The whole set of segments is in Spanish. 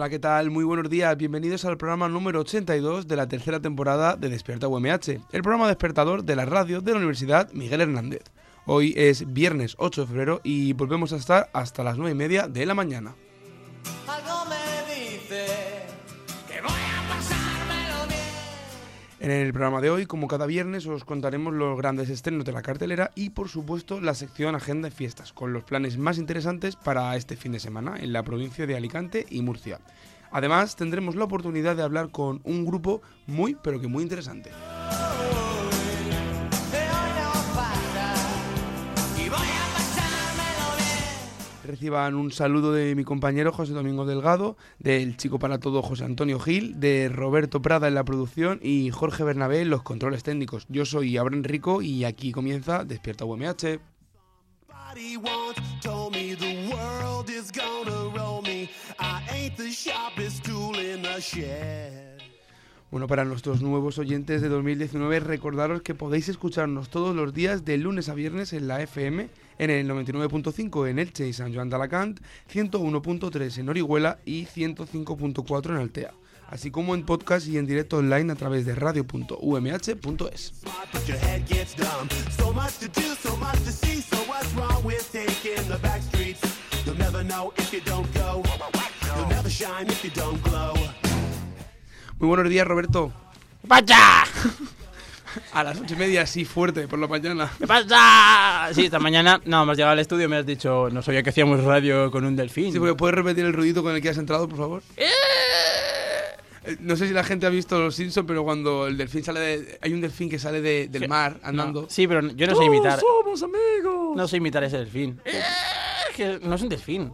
Hola, ¿qué tal? Muy buenos días. Bienvenidos al programa número 82 de la tercera temporada de Despierta UMH, el programa despertador de la radio de la Universidad Miguel Hernández. Hoy es viernes 8 de febrero y volvemos a estar hasta las 9 y media de la mañana. En el programa de hoy, como cada viernes, os contaremos los grandes estrenos de la cartelera y, por supuesto, la sección Agenda de Fiestas, con los planes más interesantes para este fin de semana en la provincia de Alicante y Murcia. Además, tendremos la oportunidad de hablar con un grupo muy, pero que muy interesante. Reciban un saludo de mi compañero José Domingo Delgado, del chico para todo José Antonio Gil, de Roberto Prada en la producción y Jorge Bernabé en los controles técnicos. Yo soy Abraham Rico y aquí comienza Despierta UMH. Bueno, para nuestros nuevos oyentes de 2019, recordaros que podéis escucharnos todos los días de lunes a viernes en la FM, en el 99.5 en Elche y San Joan de Alacant, 101.3 en Orihuela y 105.4 en Altea, así como en podcast y en directo online a través de radio.umh.es. Muy buenos días, Roberto. ¡Vaya! A las ocho y media, sí, fuerte, por la mañana. ¿Qué pasa? Sí, esta mañana, no, hemos llegado al estudio y me has dicho, no sabía que hacíamos radio con un delfín. Sí, puedes repetir el ruidito con el que has entrado, por favor. Eh, No sé si la gente ha visto Los Simpsons, pero cuando el delfín sale de... Hay un delfín que sale de- del Sí. mar No, andando. Sí, pero yo no sé imitar. somos amigos! No sé imitar ese delfín. Eh, que no es un delfín.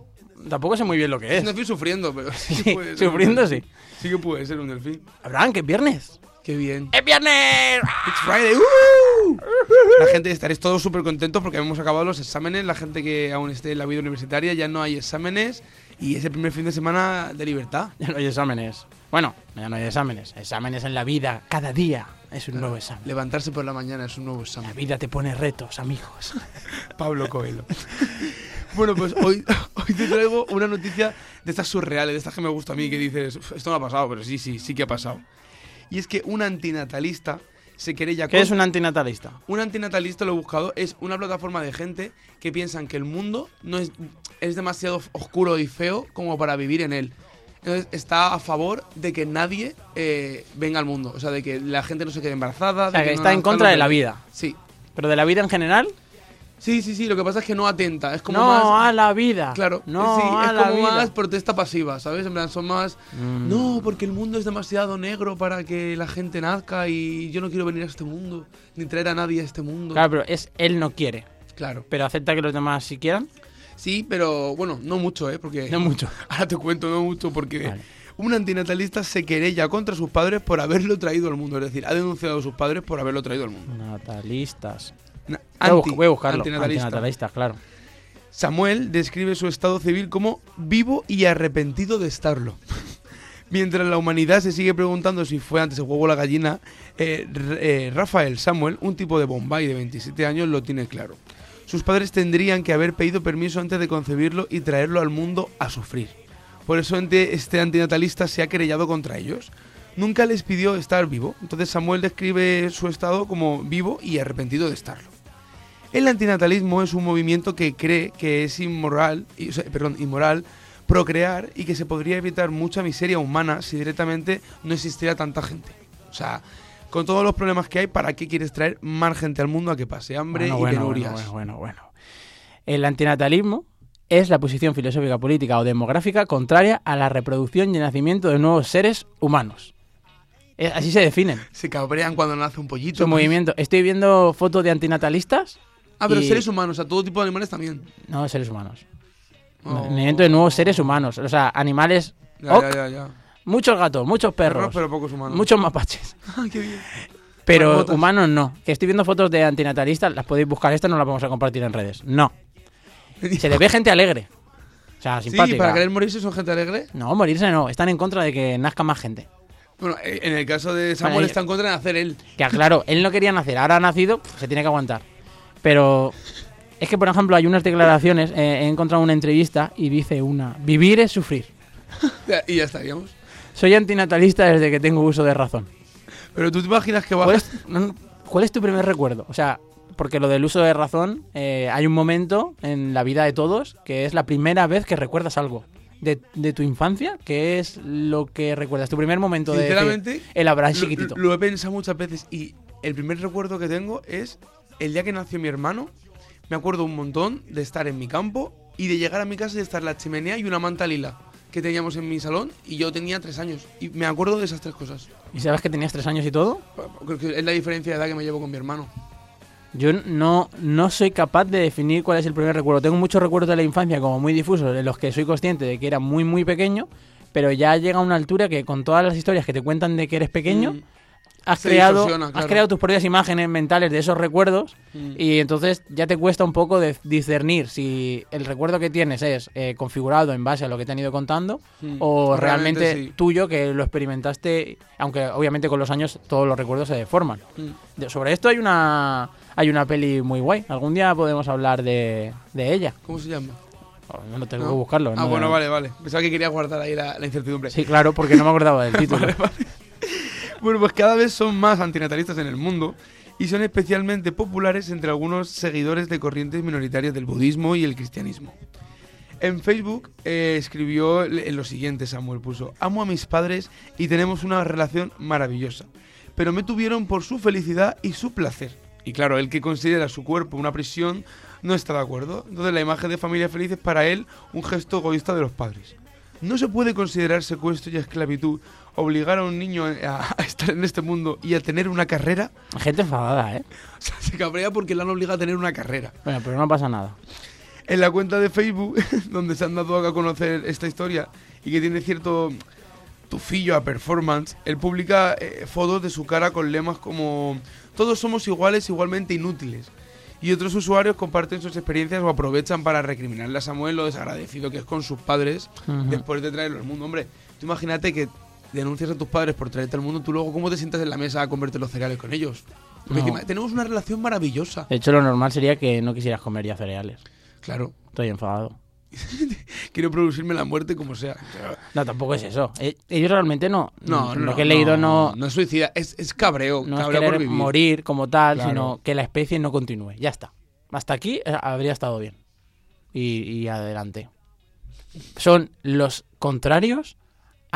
Tampoco sé muy bien lo que Es es. un delfín sufriendo, pero sí, Sí, puede sufriendo sí. Sí que puede ser un delfín. Abraham, que es viernes. Qué bien. ¡Es viernes! It's Friday. ¡uh! La gente estaréis todos súper contentos porque hemos acabado los exámenes. La gente que aún esté en la vida universitaria ya no hay exámenes y es el primer fin de semana de libertad. Ya no hay exámenes. Bueno, ya no hay exámenes. Exámenes en la vida. Cada día es un nuevo examen. Levantarse por la mañana es un nuevo La examen. vida te pone retos, amigos. Pablo Coelho. bueno, pues hoy, hoy te traigo una noticia de estas surreales, de estas que me gusta a mí, que dices, "Uf, esto no ha pasado, pero sí, sí, sí que ha pasado. Y es que un antinatalista se querella ¿Qué con... es un antinatalista? Un antinatalista, lo he buscado, es una plataforma de gente que piensan que el mundo no es, es demasiado oscuro y feo como para vivir en él. Entonces está a favor de que nadie eh, venga al mundo, o sea, de que la gente no se quede embarazada. O sea, de que está en contra de la vida. Sí, ¿Pero de la vida en general? Sí, sí, sí, lo que pasa es que no atenta, es como no más... a la vida. Claro, no sí, a es la como vida. más protesta pasiva, ¿sabes? En plan, son más... Mm. No, porque el mundo es demasiado negro para que la gente nazca y yo no quiero venir a este mundo, ni traer a nadie a este mundo. Claro, pero es él no quiere. Claro. Pero acepta que los demás sí quieran. Sí, pero bueno, no mucho, ¿eh? Porque... No mucho. Ahora te cuento, no mucho, porque Vale. un antinatalista se querella contra sus padres por haberlo traído al mundo. Es decir, ha denunciado a sus padres por haberlo traído al mundo. Natalistas. Anti- voy a buscarlo. antinatalista. Claro. Samuel describe su estado civil como vivo y arrepentido de estarlo. Mientras la humanidad se sigue preguntando si fue antes el huevo o la gallina, eh, eh, Rafael Samuel, un tipo de Bombay de 27 años, lo tiene claro. Sus padres tendrían que haber pedido permiso antes de concebirlo y traerlo al mundo a sufrir. Por eso este antinatalista se ha querellado contra ellos. Nunca les pidió estar vivo, entonces Samuel describe su estado como vivo y arrepentido de estarlo. El antinatalismo es un movimiento que cree que es inmoral, y- o sea, perdón, inmoral procrear y que se podría evitar mucha miseria humana si directamente no existiera tanta gente. O sea, con todos los problemas que hay, ¿para qué quieres traer más gente al mundo a que pase hambre Bueno, y bueno, penurias? Bueno, bueno, bueno. El antinatalismo es la posición filosófica, política o demográfica contraria a la reproducción y el nacimiento de nuevos seres humanos. Eh, Así se definen. Se cabrean cuando nace un pollito. Su movimiento. Estoy viendo fotos de antinatalistas. Ah, pero y- seres humanos, a todo tipo de animales también. No, seres humanos. Oh. Movimiento de nuevos seres humanos. O sea, animales. Ya, ok, ya, ya. Muchos gatos, muchos perros, Perros, pero pocos humanos. muchos mapaches. Qué bien. Pero humanos no. Que estoy viendo fotos de antinatalistas, las podéis buscar. Estas no las vamos a compartir en redes. No. Se les ve gente alegre. O sea, Sí, simpática. para querer morirse son gente alegre. No, morirse no. Están en contra de que nazca más gente. Bueno, eh, en el caso de Samuel Bueno, está en contra de hacer él. Que claro, él no quería nacer, ahora ha nacido, pf, se tiene que aguantar. Pero es que, por ejemplo, hay unas declaraciones, eh, he encontrado una entrevista y dice una, vivir es sufrir. Y ya estaríamos. Soy antinatalista desde que tengo uso de razón. Pero tú te imaginas que ¿Cuál bajas. es, no, no, ¿cuál es tu primer recuerdo? O sea, porque lo del uso de razón, eh, hay un momento en la vida de todos que es la primera vez que recuerdas algo. De, de tu infancia, que es lo que recuerdas? Tu primer momento de Sinceramente, el Abraham lo- chiquitito. Lo, he pensado muchas veces y el primer recuerdo que tengo es el día que nació mi hermano. Me acuerdo un montón de estar en mi campo y de llegar a mi casa y estar la chimenea y una manta lila que teníamos en mi salón y yo tenía tres años. Y me acuerdo de esas tres cosas. ¿Y sabes que tenías tres años y todo? Creo que es la diferencia de edad que me llevo con mi hermano. Yo no, no soy capaz de definir cuál es el primer recuerdo. Tengo muchos recuerdos de la infancia como muy difusos, en los que soy consciente de que era muy, muy pequeño, pero ya llega a una altura que con todas las historias que te cuentan de que eres pequeño, Mm, has, creado, distorsiona, has claro. creado tus propias imágenes mentales de esos recuerdos mm. y entonces ya te cuesta un poco de discernir si el recuerdo que tienes es eh, configurado en base a lo que te han ido contando Mm. o Realmente realmente sí. tuyo que lo experimentaste, aunque obviamente con los años todos los recuerdos se deforman. Mm. De- sobre esto hay una hay una peli muy guay. Algún día podemos hablar de, de ella. ¿Cómo se llama? Oh, no, no tengo ¿No? que buscarlo. Ah, no- bueno, vale, vale. Pensaba que quería guardar ahí la, la incertidumbre. Sí, claro, porque no me acordaba del título. Bueno, pues cada vez son más antinatalistas en el mundo y son especialmente populares entre algunos seguidores de corrientes minoritarias del budismo y el cristianismo. En Facebook eh, escribió lo siguiente, Samuel puso, amo a mis padres y tenemos una relación maravillosa, pero me tuvieron por su felicidad y su placer. Y claro, el que considera su cuerpo una prisión no está de acuerdo. Entonces la imagen de familia feliz es para él un gesto egoísta de los padres. No se puede considerar secuestro y esclavitud obligar a un niño a, a estar en este mundo y a tener una carrera. Gente enfadada, ¿eh? O sea, se cabrea porque le han obligado a tener una carrera. Bueno, pero no pasa nada. En la cuenta de Facebook, donde se han dado a conocer esta historia y que tiene cierto tufillo a performance, él publica eh, fotos de su cara con lemas como todos somos iguales, igualmente inútiles. Y otros usuarios comparten sus experiencias o aprovechan para recriminarle a Samuel lo desagradecido que es con sus padres después de traerlo al mundo. Hombre, tú imagínate que denuncias a tus padres por traerte al mundo, tú luego cómo te sientas en la mesa a comerte los cereales con ellos. Porque No. encima tenemos una relación maravillosa. De hecho, lo normal sería que no quisieras comer ya cereales. Claro, Estoy enfadado. quiero producirme la muerte como sea. No, tampoco es eso. Eh, Ellos realmente no. No, lo no, que he leído no, No es suicida, es, es cabreo. no es cabreo por querer vivir. morir como tal, Claro. sino que la especie no continúe. Ya está. Hasta aquí eh, habría estado bien. Y, y adelante. Son los contrarios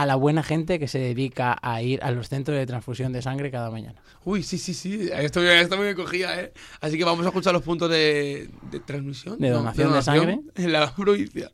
a la buena gente que se dedica a ir a los centros de transfusión de sangre cada mañana. Uy, sí, sí, sí. Esto, esto me cogía, ¿eh? Así que vamos a escuchar los puntos de, de transmisión. ¿De donación de sangre? En la provincia.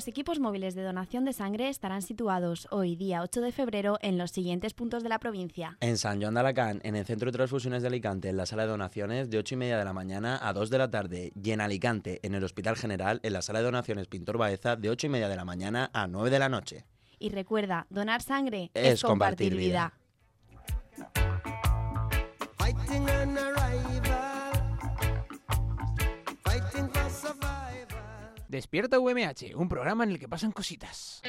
Los equipos móviles de donación de sangre estarán situados hoy, día 8 de febrero, en los siguientes puntos de la provincia. En San Joan de Alacant, en el Centro de Transfusiones de Alicante, en la sala de donaciones, de 8 y media de la mañana a 2 de la tarde. Y en Alicante, en el Hospital General, en la sala de donaciones Pintor Baeza, de 8 y media de la mañana a 9 de la noche. Y recuerda, donar sangre Es es, compartir, compartir vida. vida. Despierta UMH, un programa en el que pasan cositas.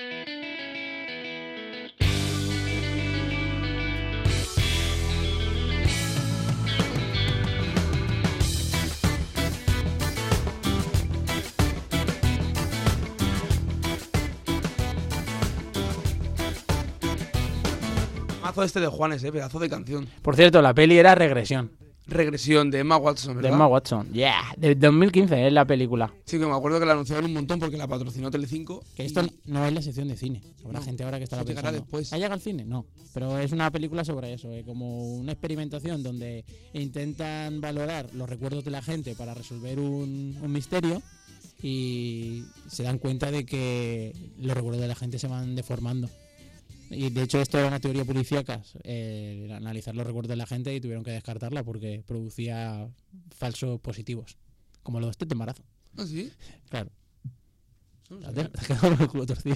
Mazo este de Juanes, ¿eh? Pedazo de canción. Por cierto, la peli era Regresión. Regresión de Emma Watson, De ¿verdad? Emma Watson. Yeah, de 2015 es la película. Sí, que me acuerdo que la anunciaron un montón porque la patrocinó Telecinco. Que esto y- no es la sección de cine. Habrá No, gente ahora que estará pensando. después. ¿Ha llegado al cine? No. Pero es una película sobre eso, eh, como una experimentación donde intentan valorar los recuerdos de la gente para resolver un, un misterio y se dan cuenta de que los recuerdos de la gente se van deformando. Y de hecho esto era una teoría policíaca, eh, analizar los recuerdos de la gente y tuvieron que descartarla porque producía falsos positivos, como los test de embarazo. ¿Ah, sí? Claro. No Te has quedado con el culo torcido.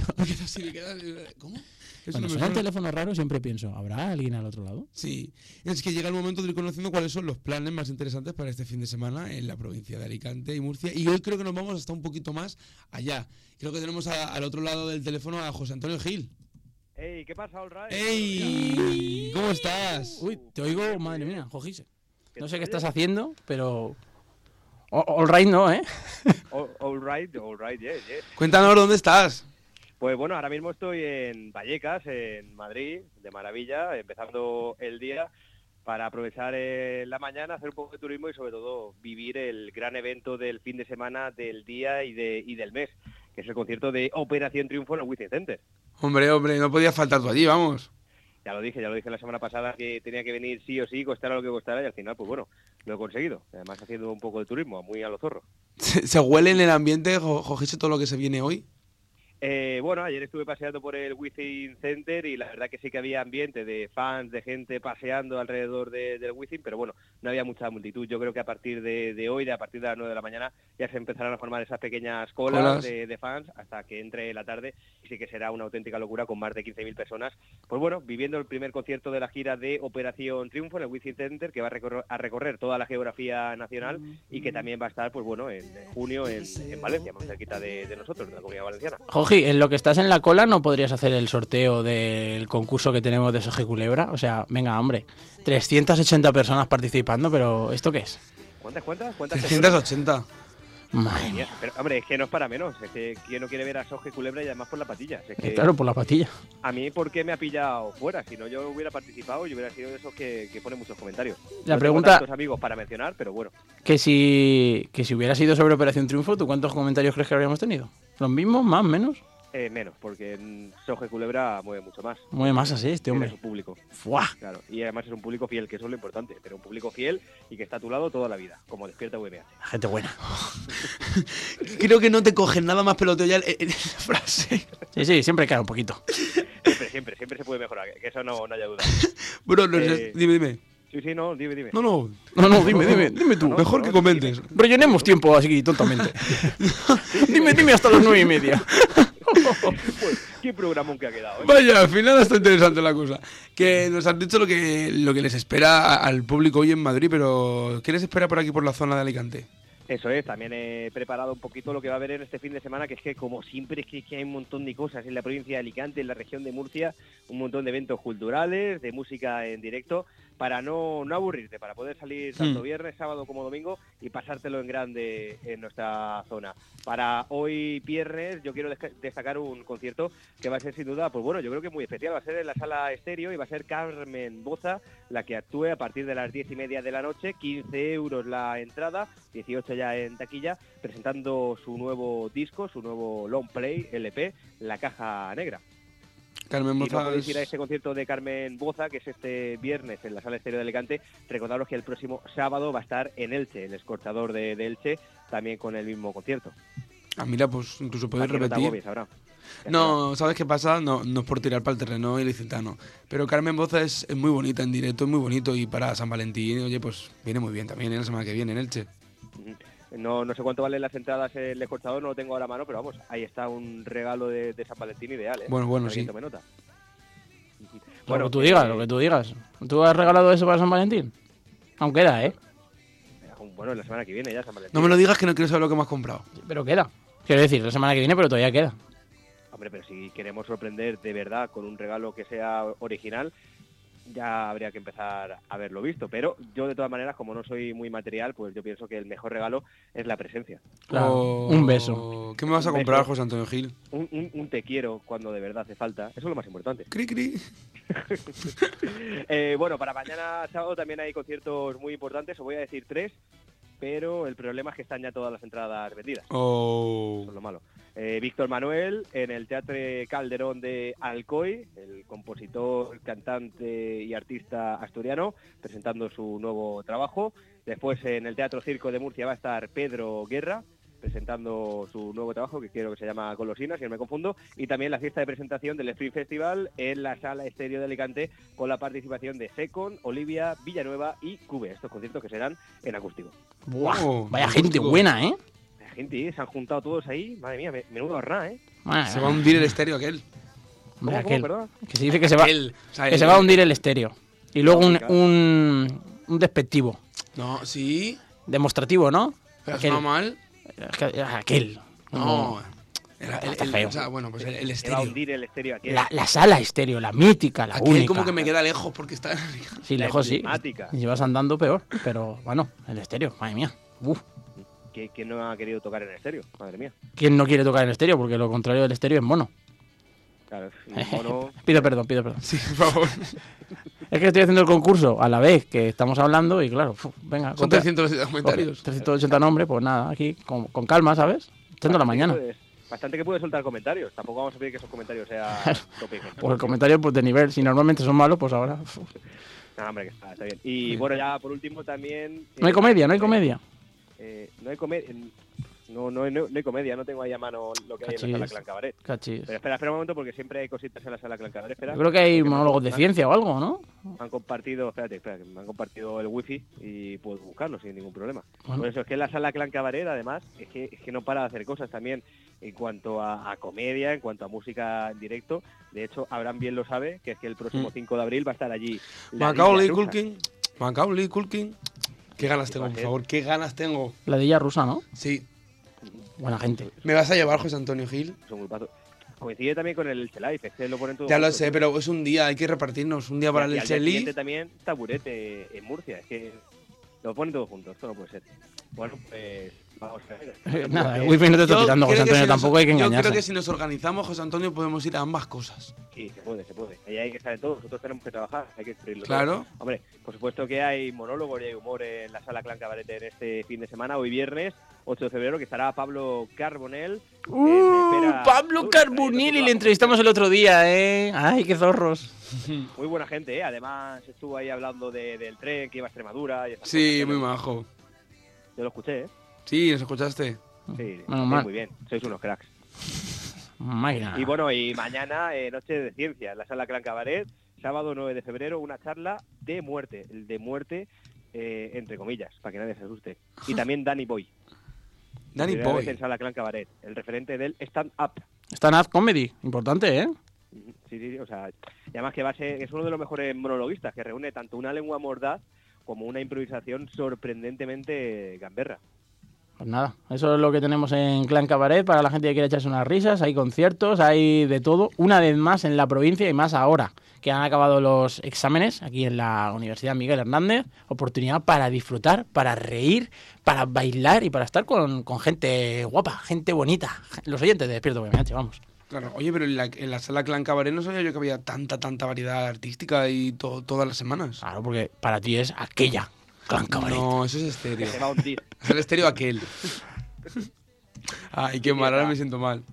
¿Cómo? Eso Cuando no suena el suena. teléfono raro siempre pienso, ¿habrá alguien al otro lado? Sí, es que llega el momento de ir conociendo cuáles son los planes más interesantes para este fin de semana en la provincia de Alicante y Murcia. Y hoy creo que nos vamos hasta un poquito más allá. Creo que tenemos a- al otro lado del teléfono a José Antonio Gil. Ey, ¿qué pasa, Right? ¡Ey! ¿Cómo estás? Uy, te oigo, madre mía, Jojise. No sé qué estás haciendo, pero... All right no, ¿eh? All, all right, all right, yes, yes. Cuéntanos dónde estás. Pues bueno, ahora mismo estoy en Vallecas, en Madrid, de maravilla, empezando el día para aprovechar eh, la mañana, hacer un poco de turismo y sobre todo vivir el gran evento del fin de semana, del día y, de, y del mes, que es el concierto de Operación Triunfo en el Wizzing Center. Hombre, hombre, no podía faltar tú allí, vamos. Ya lo dije, ya lo dije la semana pasada que tenía que venir sí o sí, costara lo que costara y al final, pues bueno, lo he conseguido. Además haciendo un poco de turismo, muy a lo zorro. Se, se huele en el ambiente, Jo- Jojise, todo lo que se viene hoy. Eh, bueno, ayer estuve paseando por el Wizzing Center y la verdad que sí que había ambiente de fans, de gente paseando alrededor de- del Wizzing, pero bueno, no había mucha multitud. Yo creo que a partir de, de hoy, de a partir de las 9 de la mañana, ya se empezarán a formar esas pequeñas colas, Colas. De, de fans hasta que entre la tarde y sí que será una auténtica locura con más de 15.000 personas. Pues bueno, viviendo el primer concierto de la gira de Operación Triunfo en el Wizzing Center, que va a recorrer, a recorrer toda la geografía nacional y que también va a estar, pues bueno, en junio en, en Valencia, más cerquita de, de nosotros, de la comunidad valenciana. Joji, en lo que estás en la cola no podrías hacer el sorteo del concurso que tenemos de Soje Culebra. O sea, venga, hombre, 380 personas participando, pero ¿esto qué es? ¿Cuántas, cuántas? ¿Cuántas personas? 380. Madre mía. Pero, hombre, es que no es para menos. Es que quien no quiere ver a Soje Culebra y además por la patilla. Es que Claro, por la patilla. a mí, ¿por qué me ha pillado fuera? Si no, yo hubiera participado y hubiera sido de esos que, que pone muchos comentarios. La No tengo pregunta- tantos amigos para mencionar, pero bueno. Que si, que si hubiera sido sobre Operación Triunfo, ¿tú cuántos comentarios crees que habríamos tenido? ¿Los mismos? ¿Más? ¿Menos? Eh, menos, porque en Soje Culebra mueve mucho más. Mueve más así este hombre. su público. ¡Fuah! Claro. Y además es un público fiel, que eso es lo importante. Pero un público fiel y que está a tu lado toda la vida, como despierta VMH. Gente buena. Creo que no te cogen nada más peloteo ya en, esa frase. Sí, sí, siempre cae un poquito. Siempre, siempre, siempre se puede mejorar, que eso no, no haya duda. Bro, no Eh, dime, dime. Sí, sí, no, dime, dime. No, no. No, no, dime, dime, dime tú. No, Mejor no, que comentes. Rellenemos tiempo así tontamente. dime, dime hasta las nueve y media. Pues, qué programón que ha quedado, ¿eh? Vaya, al final está interesante la cosa. Que nos han dicho lo que, lo que les espera al público hoy en Madrid, pero ¿qué les espera por aquí, por la zona de Alicante? Eso es, también he preparado un poquito lo que va a haber en este fin de semana, que es que como siempre es que, que hay un montón de cosas en la provincia de Alicante, en la región de Murcia, un montón de eventos culturales, de música en directo, para no, no aburrirte, para poder salir tanto Hmm. viernes, sábado como domingo y pasártelo en grande en nuestra zona. Para hoy viernes yo quiero destacar un concierto que va a ser sin duda, pues bueno, yo creo que muy especial, va a ser en la sala estéreo y va a ser Carmen Boza la que actúe a partir de las diez y media de la noche, 15 euros la entrada, 18 ya en taquilla, presentando su nuevo disco, su nuevo long play LP, La Caja Negra. Carmen Si no Moza podéis ir a es- este concierto de Carmen Boza, que es este viernes en la Sala Estéreo de Alicante, recordaros que el próximo sábado va a estar en Elche, el escorchador de, de Elche, también con el mismo concierto. Ah, mira, pues incluso no te repetir. No, ¿sabes qué pasa? No, no es por tirar para el terreno ilicitano. Pero Carmen Boza es, es muy bonita en directo, es muy bonito. Y para San Valentín, oye, pues viene muy bien también en la semana que viene en Elche. Ujú. No, no sé cuánto valen las entradas el escorchador, no lo tengo ahora a mano, pero vamos, ahí está un regalo de, de San Valentín ideal, ¿eh? Bueno, bueno, sí. nota. Lo que tú eh, digas, lo que tú digas. ¿Tú has regalado eso para San Valentín? Aún queda, ¿eh? Bueno, la semana que viene ya San Valentín. No me lo digas que no quiero saber lo que me has comprado. Pero queda. Quiero decir, la semana que viene, pero todavía queda. Hombre, pero si queremos sorprender de verdad con un regalo que sea original, ya habría que empezar a haberlo visto. Pero yo, de todas maneras, como no soy muy material, pues yo pienso que el mejor regalo es la presencia. Claro, Oh, un beso. ¿Qué me vas a comprar, beso. José Antonio Gil? Un, un- un te quiero cuando de verdad hace falta. Eso es lo más importante. Cri, cri. Eh, bueno, para mañana sábado también hay conciertos muy importantes. Os voy a decir tres, pero el problema es que están ya todas las entradas vendidas. Oh. Eso es lo malo. Eh, Víctor Manuel en el Teatro Calderón de Alcoy, el compositor, cantante y artista asturiano, presentando su nuevo trabajo. Después en el Teatro Circo de Murcia va a estar Pedro Guerra presentando su nuevo trabajo que creo que se llama Colosina, si no me confundo, y también la fiesta de presentación del Spring Festival en la Sala Estéreo de Alicante con la participación de Secon, Olivia, Villanueva y Cube, estos conciertos que serán en acústico. Buah, Oh, vaya gente buena, ¿eh? Gente, ¿eh? se han juntado todos ahí, madre mía, me- menudo horrá, ¿eh? Madre Se va a hundir el estéreo aquel. Hombre, ¿Cómo, cómo, aquel. perdón? Que se dice que se va, Aquel. O sea, que el- se va a hundir el estéreo. Y luego un, un, un despectivo. No, sí. Demostrativo, ¿no? Pero Aquel. mal. Aquel. No. El, el- Está el- feo. o sea, bueno, pues el, va a estéreo. hundir el estéreo aquí. La, la sala estéreo, la mítica, la Aquel única. como que me queda lejos porque está... Sí, lejos sí. Y vas andando peor. Pero bueno, el estéreo, madre mía. Uf. ¿Qui- ¿Quién no ha querido tocar en el estéreo? Madre mía. ¿Quién no quiere tocar el estéreo? Porque lo contrario del estéreo es mono. Claro, mono, Pido perdón, pido perdón. Sí, por favor. Es que estoy haciendo el concurso a la vez que estamos hablando y claro, venga. Son contra- 300 comentarios. 380 nombres, pues nada, aquí con, con calma, ¿sabes? Echando la bastante que mañana. puedes- bastante que puedes soltar comentarios. Tampoco vamos a pedir que esos comentarios sean tope. Pues el comentario pues de nivel, si normalmente son malos, pues ahora... No, hombre, que está, está bien. Y bueno, ya por último también... No hay eh, comedia, no hay comedia. Eh, no hay comedia. No, no, hay- no, no hay comedia, no tengo ahí a mano lo que hay en la sala. Clan Cabaret. Cachis. Pero espera, espera un momento porque siempre hay cositas en la sala Clan Cabaret. Espera. Yo creo que hay monólogos de ciencia o algo, ¿no? Han compartido, espérate, espérate, me han compartido el wifi y puedo buscarlo sin ningún problema. Bueno. Por eso es que la sala Clan Cabaret, además, es que, es que no para de hacer cosas también en cuanto a, a comedia, en cuanto a música en directo. De hecho, Abraham bien lo sabe, que es que el próximo Mm. 5 de abril va a estar allí. la Macaulay. Culkin. Macaulay Culkin. Qué ganas tengo, por favor. Qué ganas tengo. La de ella rusa, ¿no? Sí. Buena gente. ¿Me vas a llevar, José Antonio Gil? Coincide también con el Elche Live, es que lo ponen todo Ya lo sé, pero es un día, hay que repartirnos. Un día para Y el Elche League. también taburete en Murcia, es que lo ponen todo junto, esto no puede ser. Bueno, pues vamos a ver. Nada, el wifi no te está José Antonio, si nos- tampoco hay que Yo creo engañarse. que si nos organizamos, José Antonio, podemos ir a ambas cosas. Sí, se puede, se puede. Ahí hay que saber todo. Nosotros tenemos que trabajar, hay que cubrirlo. Claro. todo. Hombre, por supuesto que hay monólogos y hay humor en la sala Clan Cabaret en este fin de semana, hoy viernes, 8 de febrero, que estará Pablo Carbonell. ¡Uh! Pablo Carbonell y le entrevistamos el otro día, ¿eh? ¡Ay, qué zorros! Muy buena gente, ¿eh? Además estuvo ahí hablando de- del tren que iba a Extremadura. Y Sí, cosas. muy majo. Yo lo escuché, ¿eh? Sí, ¿nos escuchaste? Sí, muy bien. Sois unos cracks. Máquina. Y bueno, y mañana, eh, Noche de Ciencia, en la Sala Clan Cabaret, sábado 9 de febrero, una charla de muerte, el de muerte eh, entre comillas, para que nadie se asuste. Y también Danny Boy. Danny Boy. en Sala Clan Cabaret, el referente del stand-up. Stand-up comedy, importante, ¿eh? Sí, sí, sí, o sea, y además que va a ser, es uno de los mejores monologuistas, que reúne tanto una lengua mordaz como una improvisación sorprendentemente gamberra. Pues nada, eso es lo que tenemos en Clan Cabaret para la gente que quiere echarse unas risas. Hay conciertos, hay de todo. Una vez más en la provincia y más ahora que han acabado los exámenes aquí en la Universidad Miguel Hernández. Oportunidad para disfrutar, para reír, para bailar y para estar con, con gente guapa, gente bonita. Los oyentes de Despierto BMH, vamos. Claro, oye, pero en la, en la sala Clan Cabaret no sabía yo que había tanta, tanta variedad artística y to- todas las semanas. Claro, porque para ti es aquella Clan Cabaret. No, eso es estéreo. Se va a hundir. Es el estéreo aquel. Ay, qué mal, ahora me siento mal.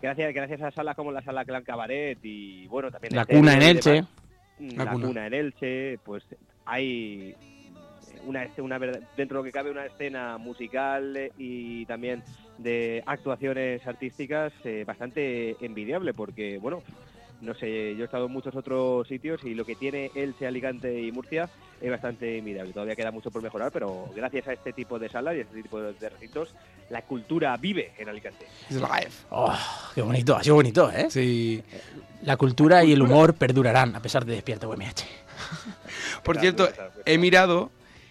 Gracias, gracias a salas como la Sala Clan Cabaret y bueno, también La Estéreo cuna en Elche. La la, cuna. cuna. en Elche, pues hay una, una dentro de lo que cabe una escena musical eh, y también de actuaciones artísticas eh, bastante envidiable porque bueno no sé yo he estado en muchos otros sitios y lo que tiene Elche Alicante y Murcia es bastante envidiable todavía queda mucho por mejorar pero gracias a este tipo de salas y a este tipo de recintos la cultura vive en Alicante. Oh, qué bonito, ha sido bonito, ¿eh? Sí. La cultura y el humor perdurarán a pesar de Despierto UMH. Por cierto, he mirado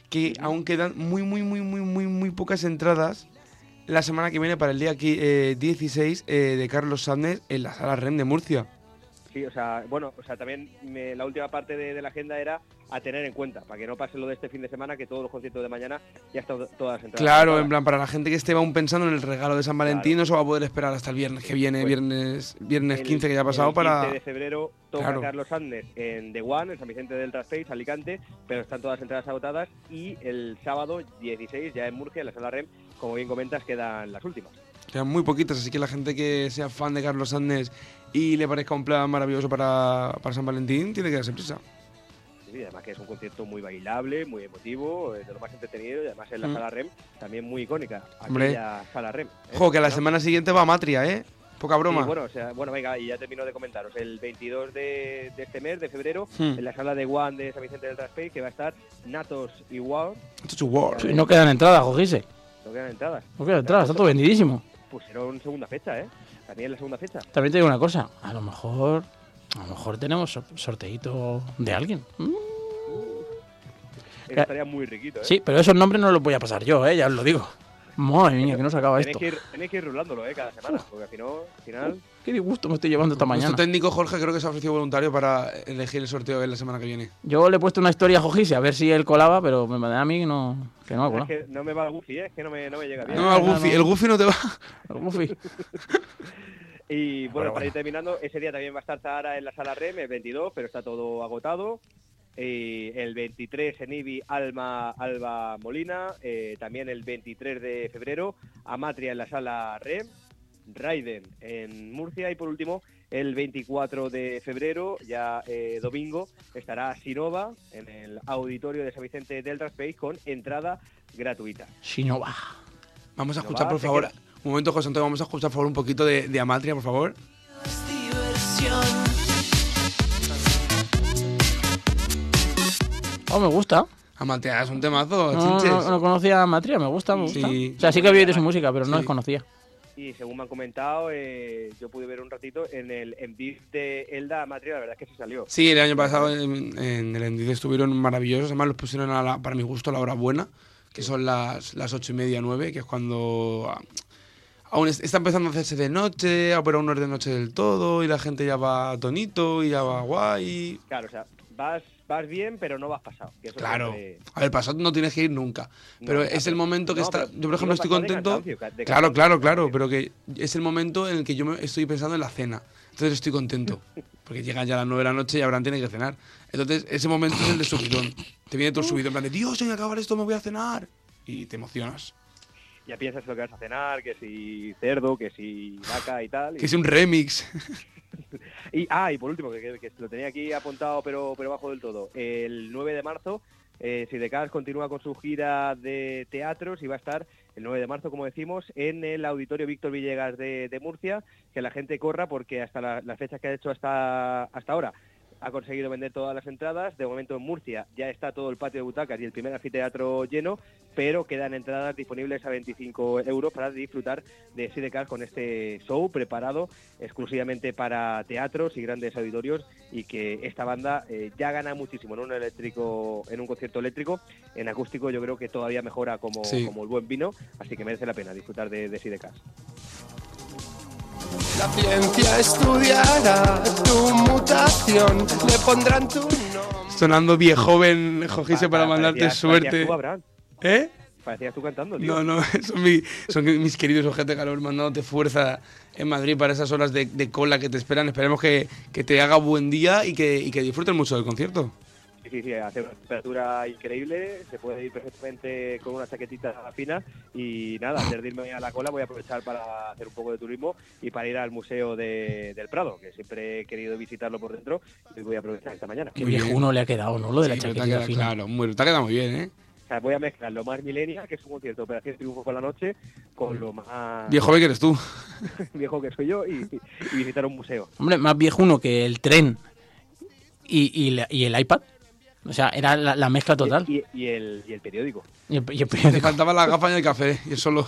que aún quedan muy, muy, muy, muy, muy, muy pocas entradas la semana que viene para el día qui- eh, 16 eh, de Carlos Sández en la sala REM de Murcia. Sí, o sea, bueno, o sea, también me- la última parte de, de la agenda era a tener en cuenta, para que no pase lo de este fin de semana, que todos los conciertos de mañana ya están todas entradas. Claro, en plan, para la gente que esté aún pensando en el regalo de San Valentín, no se va a poder esperar hasta el viernes que viene, Pues, viernes viernes El- 15 que ya ha pasado, el 15 para... de febrero toca Claro. Carlos Sanders en The One, en San Vicente del Traspace, Alicante, pero están todas entradas agotadas y el sábado 16 ya en Murcia, en la sala REM, como bien comentas, quedan las últimas. Quedan muy poquitas, así que la gente que sea fan de Carlos Sandes y le parezca un plan maravilloso para, para San Valentín, tiene que darse prisa. Sí, además que es un concierto muy bailable, muy emotivo, eh, de lo más entretenido y además en la Mm. sala REM también muy icónica, Hombre. aquella sala REM. ¿eh? Ojo, que a la ¿No? semana siguiente va a Matria, ¿eh? Poca broma. Sí, bueno, o sea, bueno, venga, y ya termino de comentaros. El 22 de, de este mes, de febrero, Hmm. en la sala de One de San Vicente del Traspace, que va a estar Natos y Wow, un war. Sí, no quedan entradas, Jojise. no quedan entradas. No quedan entradas, está todo vendidísimo. Pusieron segunda fecha, ¿eh? También la segunda fecha. También te digo una cosa, a lo mejor, a lo mejor tenemos sor- sorteíto de alguien. Mm. Eso estaría muy riquito, ¿eh? Sí, pero esos nombres no los voy a pasar yo, ¿eh? ya os lo digo. Madre mía, que no se acaba Tenéis esto. que, ir, tenéis que ir rulándolo, ¿eh? Cada semana, porque al final, al final Qué disgusto me estoy llevando esta mañana. Nuestro técnico Jorge creo que se ha ofrecido voluntario para elegir el sorteo de la semana que viene. Yo le he puesto una historia a Jojise a ver si él colaba, pero me da a mí no, que no ha es colado. que no me va el Goofy, ¿eh? Es que no me, no me llega bien. No, el Goofy, no. el Goofy no te va. El Goofy. Y bueno, para ir terminando, ese día también va a estar Zahara en la sala REM, el 22, pero está todo agotado. Y el 23 en Ibi, Alma, Alba Molina. eh, también el 23 de febrero, Amatria en la sala REM. Raiden en Murcia. Y por último, el 24 de febrero, ya eh, domingo, estará Sinova en el auditorio de San Vicente del Space con entrada gratuita. Shinova. Vamos a escuchar, por favor. queda. Un momento, José Antonio, vamos a escuchar, por favor, un poquito de, de Amatria, por favor. Oh, me gusta. Amatria es un temazo, No, chinches. no, no conocía a Matria, me gusta, me gusta. Sí. O sea, sí que había oído su música, pero no Sí. les conocía. Y según me han comentado, eh, yo pude ver un ratito en el en vivo de Elda Amatria, la verdad es que se salió. Sí, el año pasado en, en el Endid estuvieron maravillosos. Además, los pusieron a la- para mi gusto a la hora buena, que son las, las ocho y media, nueve, que es cuando ah, aún es- está empezando a hacerse de noche, pero aún no es de noche del todo, y la gente ya va tonito y ya va guay. Claro, o sea, vas, vas bien, pero no vas pasado. que eso Claro. siempre- A ver, pasado no tienes que ir nunca. Pero No, es el momento que no, está. Yo, por ejemplo, estoy de contento. cansancio, ca- de Claro, claro, claro. Pero que es el momento en el que yo me estoy pensando en la cena. Entonces estoy contento. Porque llegan ya las nueve de la noche y Abraham tiene que cenar. Entonces, ese momento es el de subidón. Te viene todo el subidón en plan de Dios, en acabar esto me voy a cenar. Y te emocionas. Ya piensas lo que vas a cenar, que si cerdo, que si vaca y tal. Que es un remix. Y, ah, y por último, que, que- que lo tenía aquí apuntado, pero, pero bajo del todo. El 9 de marzo, eh, Sidecars continúa con su gira de teatros y va a estar el 9 de marzo, como decimos, en el Auditorio Víctor Villegas de, de Murcia. Que la gente corra porque hasta la- las fechas que ha hecho hasta, hasta ahora ha conseguido vender todas las entradas. De momento en Murcia ya está todo el patio de butacas y el primer anfiteatro lleno, pero quedan entradas disponibles a 25 euros para disfrutar de Sidecars con este show preparado exclusivamente para teatros y grandes auditorios y que esta banda eh, ya gana muchísimo en un eléctrico, en un concierto eléctrico, en acústico yo creo que todavía mejora como, Sí. como el buen vino, así que merece la pena disfrutar de, de Sidecars. La ciencia estudiará tu mutación, le pondrán tu nombre. Sonando viejoven, Jojise, Pa- para pa- mandarte parecías- suerte. parecías tú. ¿Eh? Parecías tú cantando, tío. No, no, son, mi- son mis queridos ojete calor mandándote fuerza en Madrid para esas horas de, de cola que te esperan. Esperemos que, que te haga buen día y que, y que disfruten mucho del concierto. Sí, sí, sí, hace una temperatura increíble, se puede ir perfectamente con una chaquetita fina y nada, antes de irme a la cola voy a aprovechar para hacer un poco de turismo y para ir al Museo de- del Prado, que siempre he querido visitarlo por dentro y voy a aprovechar esta mañana. Qué viejuno le ha quedado, ¿no? Lo de la Sí, quedado- fina. Claro, muy, te ha quedado muy bien, ¿eh? O sea, voy a mezclar lo más milenia, que es un concierto de Operación Triunfo por la noche, con lo más Viejo que eres tú. viejo que soy yo y, y visitar un museo. Hombre, más viejuno que el tren y, y, la- y el iPad. O sea, era la, la mezcla total. Y, y el, y el periódico. Y el, y el Te periódico. faltaban las gafas y el café, y eso solo.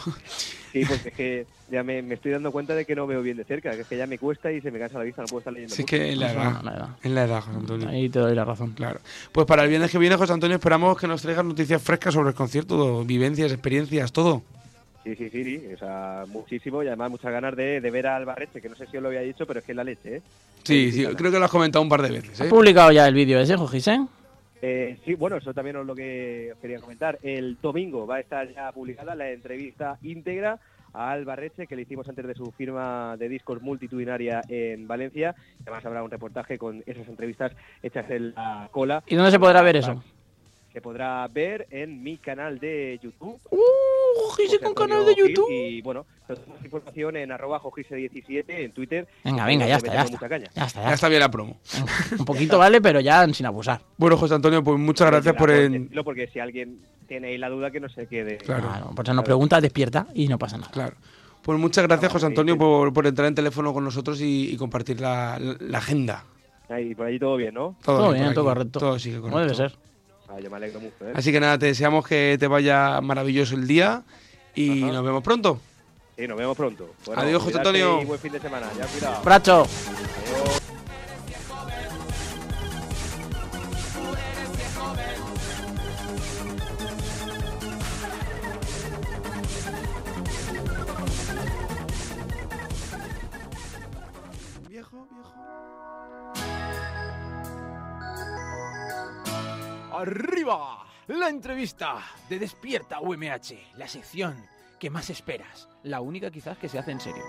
Sí, porque es que ya me, me estoy dando cuenta de que no veo bien de cerca, que es que ya me cuesta y se me cansa la vista, no puedo estar leyendo. Si es que en la edad. no, no, no. En la edad, José Antonio. Ahí te doy la razón. Claro. Pues para el viernes que viene, José Antonio, esperamos que nos traigas noticias frescas sobre el concierto, vivencias, experiencias, todo. Sí, sí, sí, sí, o sea, muchísimo y además muchas ganas de, de ver a Albarreche, que no sé si os lo había dicho, pero es que es la leche, ¿eh? Sí, sí, creo que lo has comentado un par de veces. ¿Has ¿eh? publicado ya el vídeo ese, Jojise? Eh, sí, bueno, eso también es lo que os quería comentar. El domingo va a estar ya publicada la entrevista íntegra a Albarreche, que le hicimos antes de su firma de discos multitudinaria en Valencia. Además habrá un reportaje con esas entrevistas hechas en la cola. ¿Y dónde se podrá ver eso? Se podrá ver en mi canal de YouTube. ¡Uh! Jojise José con Antonio canal de Gil, YouTube. Y bueno, toda más información en arroba jojise17 en Twitter. Venga, venga, ya está, ya está. mucha caña. Ya está, Ya ya está bien la promo. Un poquito vale, pero ya sin abusar. Bueno, José Antonio, pues muchas gracias por el... Porque si alguien tiene ahí la duda, que no se quede. Claro. Claro, pues nos pregunta, despierta y no pasa nada. Claro. Pues muchas gracias, No, José Antonio, por, por entrar en teléfono con nosotros y, y compartir la, la agenda. Ahí, por allí todo bien, ¿no? Todo bien todo correcto. Todo sigue Como debe correcto. ser. Ah, yo me alegro mucho, ¿eh? Así que nada, te deseamos que te vaya maravilloso el día y Ajá. nos vemos pronto. Sí, nos vemos pronto. Adiós, José Antonio. Y buen fin de semana. Ya, cuidado. Bracho. Adiós. Arriba, la entrevista de Despierta UMH, la sección que más esperas, la única quizás que se hace en serio.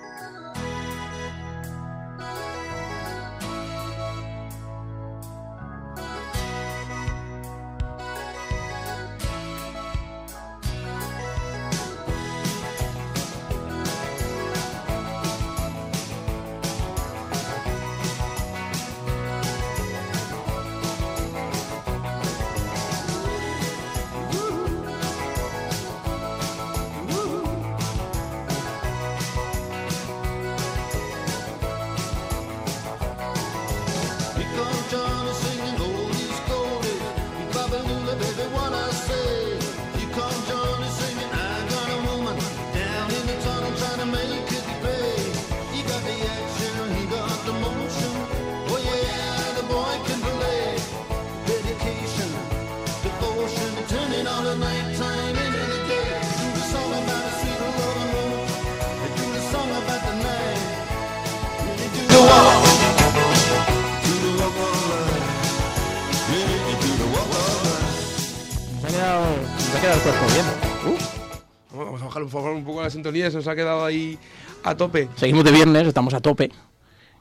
10, os ha quedado ahí a tope. Seguimos de viernes, estamos a tope,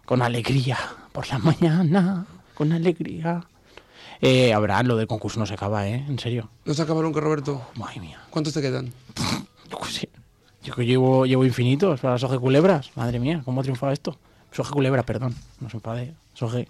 con alegría, por la mañana, con alegría. Eh, Abraham, lo del concurso no se acaba, ¿eh? En serio. ¿No se acaba nunca, Roberto? Madre mía. ¿Cuántos te quedan? Yo que sé. Yo que llevo, llevo infinitos para las hojeculebras. Madre mía, ¿cómo ha triunfado esto? Pues Soje culebra, perdón. No se enfade. Soje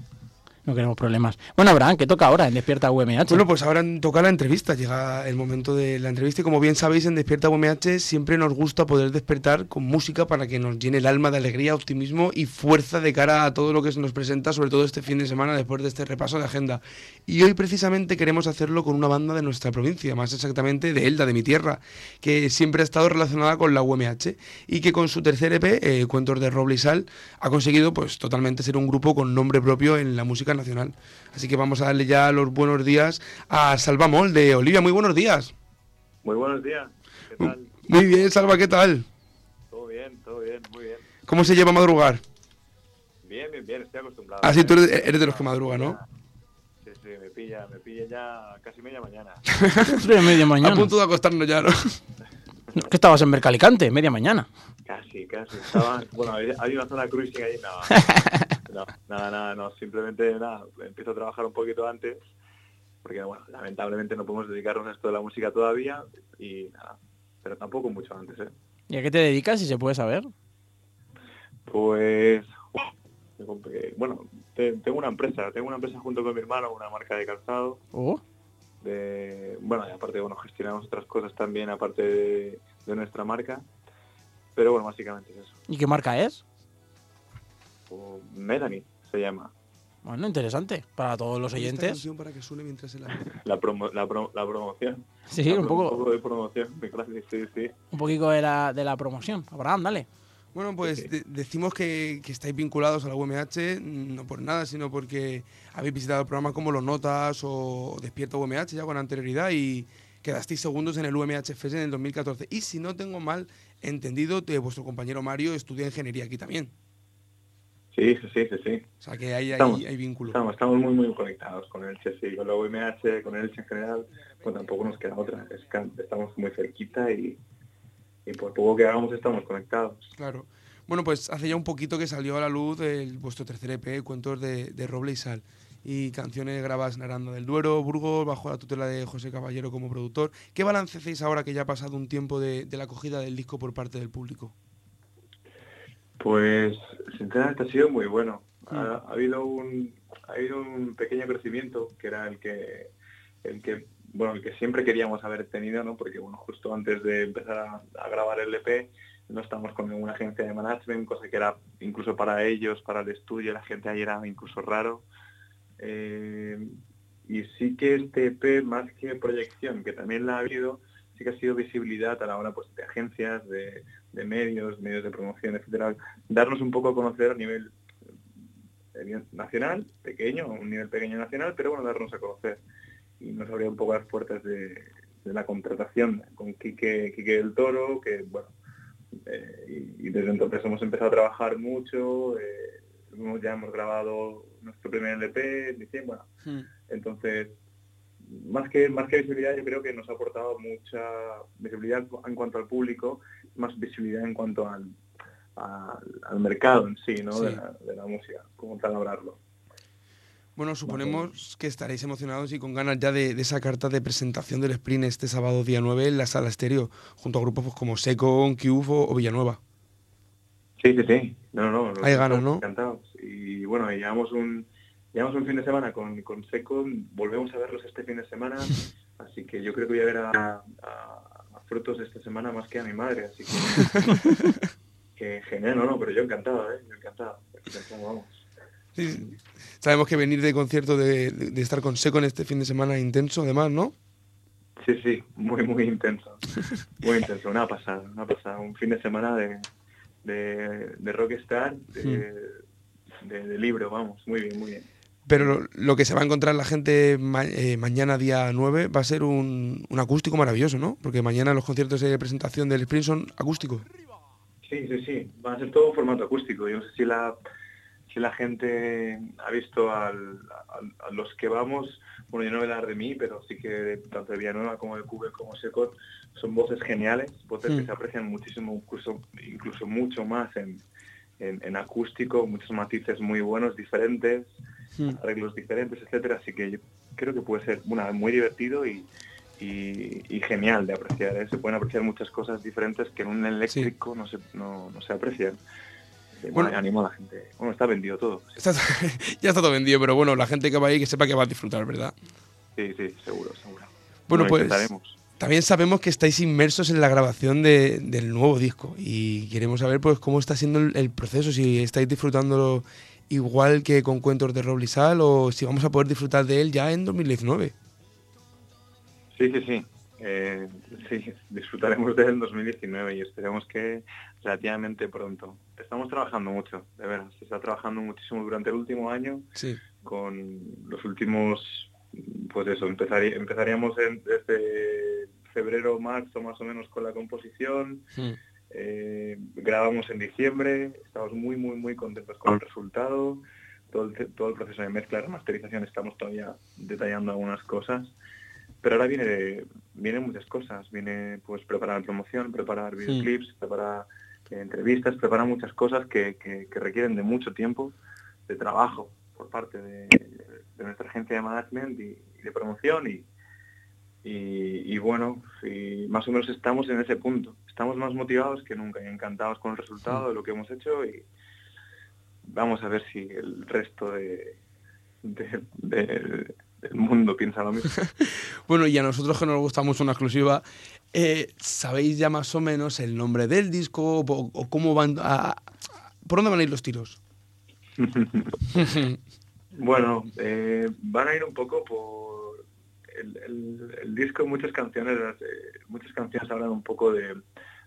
no queremos problemas. Bueno, Abraham, ¿qué toca ahora en Despierta UMH? Bueno, pues ahora toca la entrevista, llega el momento de la entrevista y como bien sabéis en Despierta UMH siempre nos gusta poder despertar con música para que nos llene el alma de alegría, optimismo y fuerza de cara a todo lo que se nos presenta, sobre todo este fin de semana después de este repaso de agenda. Y hoy precisamente queremos hacerlo con una banda de nuestra provincia, más exactamente de Elda, de mi tierra, que siempre ha estado relacionada con la UMH y que con su tercer EP, eh, Cuentos de Roble y Sal, ha conseguido pues totalmente ser un grupo con nombre propio en la música nacional. Así que vamos a darle ya los buenos días a Salva Mol de Olivia. Muy buenos días. Muy buenos días. ¿Qué tal? Muy bien, Salva, ¿qué tal? Todo bien, todo bien, muy bien. ¿Cómo se lleva madrugar? Bien, bien, bien, estoy acostumbrado. Ah, sí, ¿eh? tú eres, eres de los que madruga, ¿no? Sí, sí, me pilla, me pilla ya casi media mañana. Media mañana. A punto de acostarnos ya, ¿no? No, ¿Qué estabas en Mercalicante? Media mañana. Casi, casi. Estaba, bueno, hay, una zona cruising ahí, no, no, nada, nada, no, simplemente nada, empiezo a trabajar un poquito antes, porque bueno, lamentablemente no podemos dedicarnos a esto de la música todavía y nada, pero tampoco mucho antes, ¿eh? ¿Y a qué te dedicas, si se puede saber? Pues, bueno, te- tengo una empresa, tengo una empresa junto con mi hermano, una marca de calzado, Oh, de, bueno, y aparte, bueno, gestionamos otras cosas también aparte de, de nuestra marca, pero bueno, básicamente es eso. ¿Y qué marca es? O Melanie se llama. Bueno, interesante. Para todos los Esta oyentes. canción para que suene mientras se la... La, promo- la, pro- la promoción. Sí, La un poco- Un poco de promoción, sí, sí. Un poquito de la, de la promoción. Abraham, dale. Bueno, pues de- decimos que, que estáis vinculados a la UMH, no por nada, sino porque habéis visitado programas como Los Notas o Despierta UMH ya con anterioridad y, quedasteis segundos en el UMH Fest en el 2014. Y si no tengo mal entendido, eh, vuestro compañero Mario estudia ingeniería aquí también. Sí, sí, sí, sí. O sea que hay, hay, Estamos- hay vínculo. Estamos, estamos muy, muy conectados con el sí, con la UMH, con el en general, pues tampoco nos queda otra. Es que estamos muy cerquita y, y por poco que hagamos estamos conectados. Claro. Bueno, pues hace ya un poquito que salió a la luz el, vuestro tercer EP, Cuentos de, de Roble y Sal. Y canciones grabadas en Aranda del Duero, Burgos, bajo la tutela de José Caballero como productor. ¿Qué balance hacéis ahora que ya ha pasado un tiempo de, de la acogida del disco por parte del público? Pues sinceramente ha sido muy bueno. Ha, ha habido un ha habido un pequeño crecimiento que era el que el que bueno el que siempre queríamos haber tenido, ¿no? Porque bueno justo antes de empezar a, a grabar el EP no estamos con ninguna agencia de management, cosa que era incluso para ellos, para el estudio, la gente ahí era incluso raro. Eh, y sí que este EP, más que proyección, que también la ha habido, sí que ha sido visibilidad a la hora pues, de agencias, de, medios, medios de promoción, etcétera, darnos un poco a conocer a nivel eh, nacional, pequeño, un nivel pequeño nacional, pero bueno, darnos a conocer. Y nos abría un poco las puertas de, la contratación con Quique, Quique del Toro, que bueno, eh, y, desde entonces hemos empezado a trabajar mucho, ya hemos grabado nuestro primer LP en diciembre, bueno, entonces más que más que visibilidad yo creo que nos ha aportado mucha visibilidad en cuanto al público, más visibilidad en cuanto al, al, al mercado en sí, ¿no? Sí. De, la, de la música, como tal hablarlo. Bueno, suponemos que estaréis emocionados y con ganas ya de, de esa carta de presentación del sprint este sábado día 9 en la sala estéreo, junto a grupos pues, como Secon, Kiufo o Villanueva. Sí, sí, sí. No, no, estamos ganas, ¿no? Encantados. Y bueno, llevamos un llevamos un fin de semana con, con Seco, volvemos a verlos este fin de semana, así que yo creo que voy a ver a, a- a Frutos esta semana más que a mi madre, así que, que genial, no, no, pero yo encantado, ¿eh? Yo encantado, encantado, vamos. Sí. Sabemos que venir de concierto, de, de- de estar con Seco en este fin de semana intenso, además, ¿no? Sí, sí, muy, muy intenso. Muy intenso, una pasada, una pasada. Un fin de semana de, de, de rockstar, de, de, de libro, vamos, muy bien, muy bien. Pero lo, que se va a encontrar la gente ma- eh, mañana día 9 va a ser un, un acústico maravilloso, ¿no? Porque mañana los conciertos de presentación del sprint son acústicos. Sí, sí, sí. Va a ser todo formato acústico. Yo no sé si la si la gente ha visto al- a, a los que vamos, bueno, yo no voy a hablar de mí, pero sí que tanto de Villanueva como de Cube como Secot son voces geniales, voces Mm. que se aprecian muchísimo, incluso, incluso mucho más en, en, en acústico, muchos matices muy buenos, diferentes, Mm. arreglos diferentes, etcétera. Así que yo creo que puede ser una muy divertido y, y, y genial de apreciar. ¿eh? Se pueden apreciar muchas cosas diferentes que en un eléctrico no, se, no, no se aprecian. Bueno. animo a la gente. Bueno, está vendido todo. Está- ya está todo vendido, pero bueno, la gente que va ahí que sepa que va a disfrutar, ¿verdad? Sí, sí, seguro, seguro. Bueno, pues también sabemos que estáis inmersos en la grabación de- del nuevo disco y queremos saber pues cómo está siendo el, el proceso, si estáis disfrutándolo igual que con Cuentos de Sal o si vamos a poder disfrutar de él ya en 2019. Sí, sí, sí. Eh, sí, disfrutaremos de él en 2019 y esperemos que relativamente pronto. Estamos trabajando mucho, de veras. Se está trabajando muchísimo durante el último año Sí. con los últimos, pues eso, empezarí- empezaríamos en- desde febrero, marzo más o menos con la composición, eh, grabamos en diciembre, estamos muy, muy, muy contentos con el resultado, todo el, todo el proceso de mezcla, remasterización, estamos todavía detallando algunas cosas, pero ahora viene, vienen muchas cosas, viene pues preparar promoción, preparar videoclips, preparar eh, entrevistas, preparar muchas cosas que, que- que requieren de mucho tiempo, de trabajo por parte de, de nuestra agencia de management y, y de promoción y, y, y bueno, y más o menos estamos en ese punto. Estamos más motivados que nunca y encantados con el resultado de lo que hemos hecho y vamos a ver si el resto de, de- de- del mundo piensa lo mismo. Bueno, y a nosotros que nos gusta mucho una exclusiva, eh, ¿sabéis ya más o menos el nombre del disco o, o cómo van a, ¿Por dónde van a ir los tiros? Bueno, eh, van a ir un poco por el, el- el disco, muchas canciones, eh, muchas canciones hablan un poco de,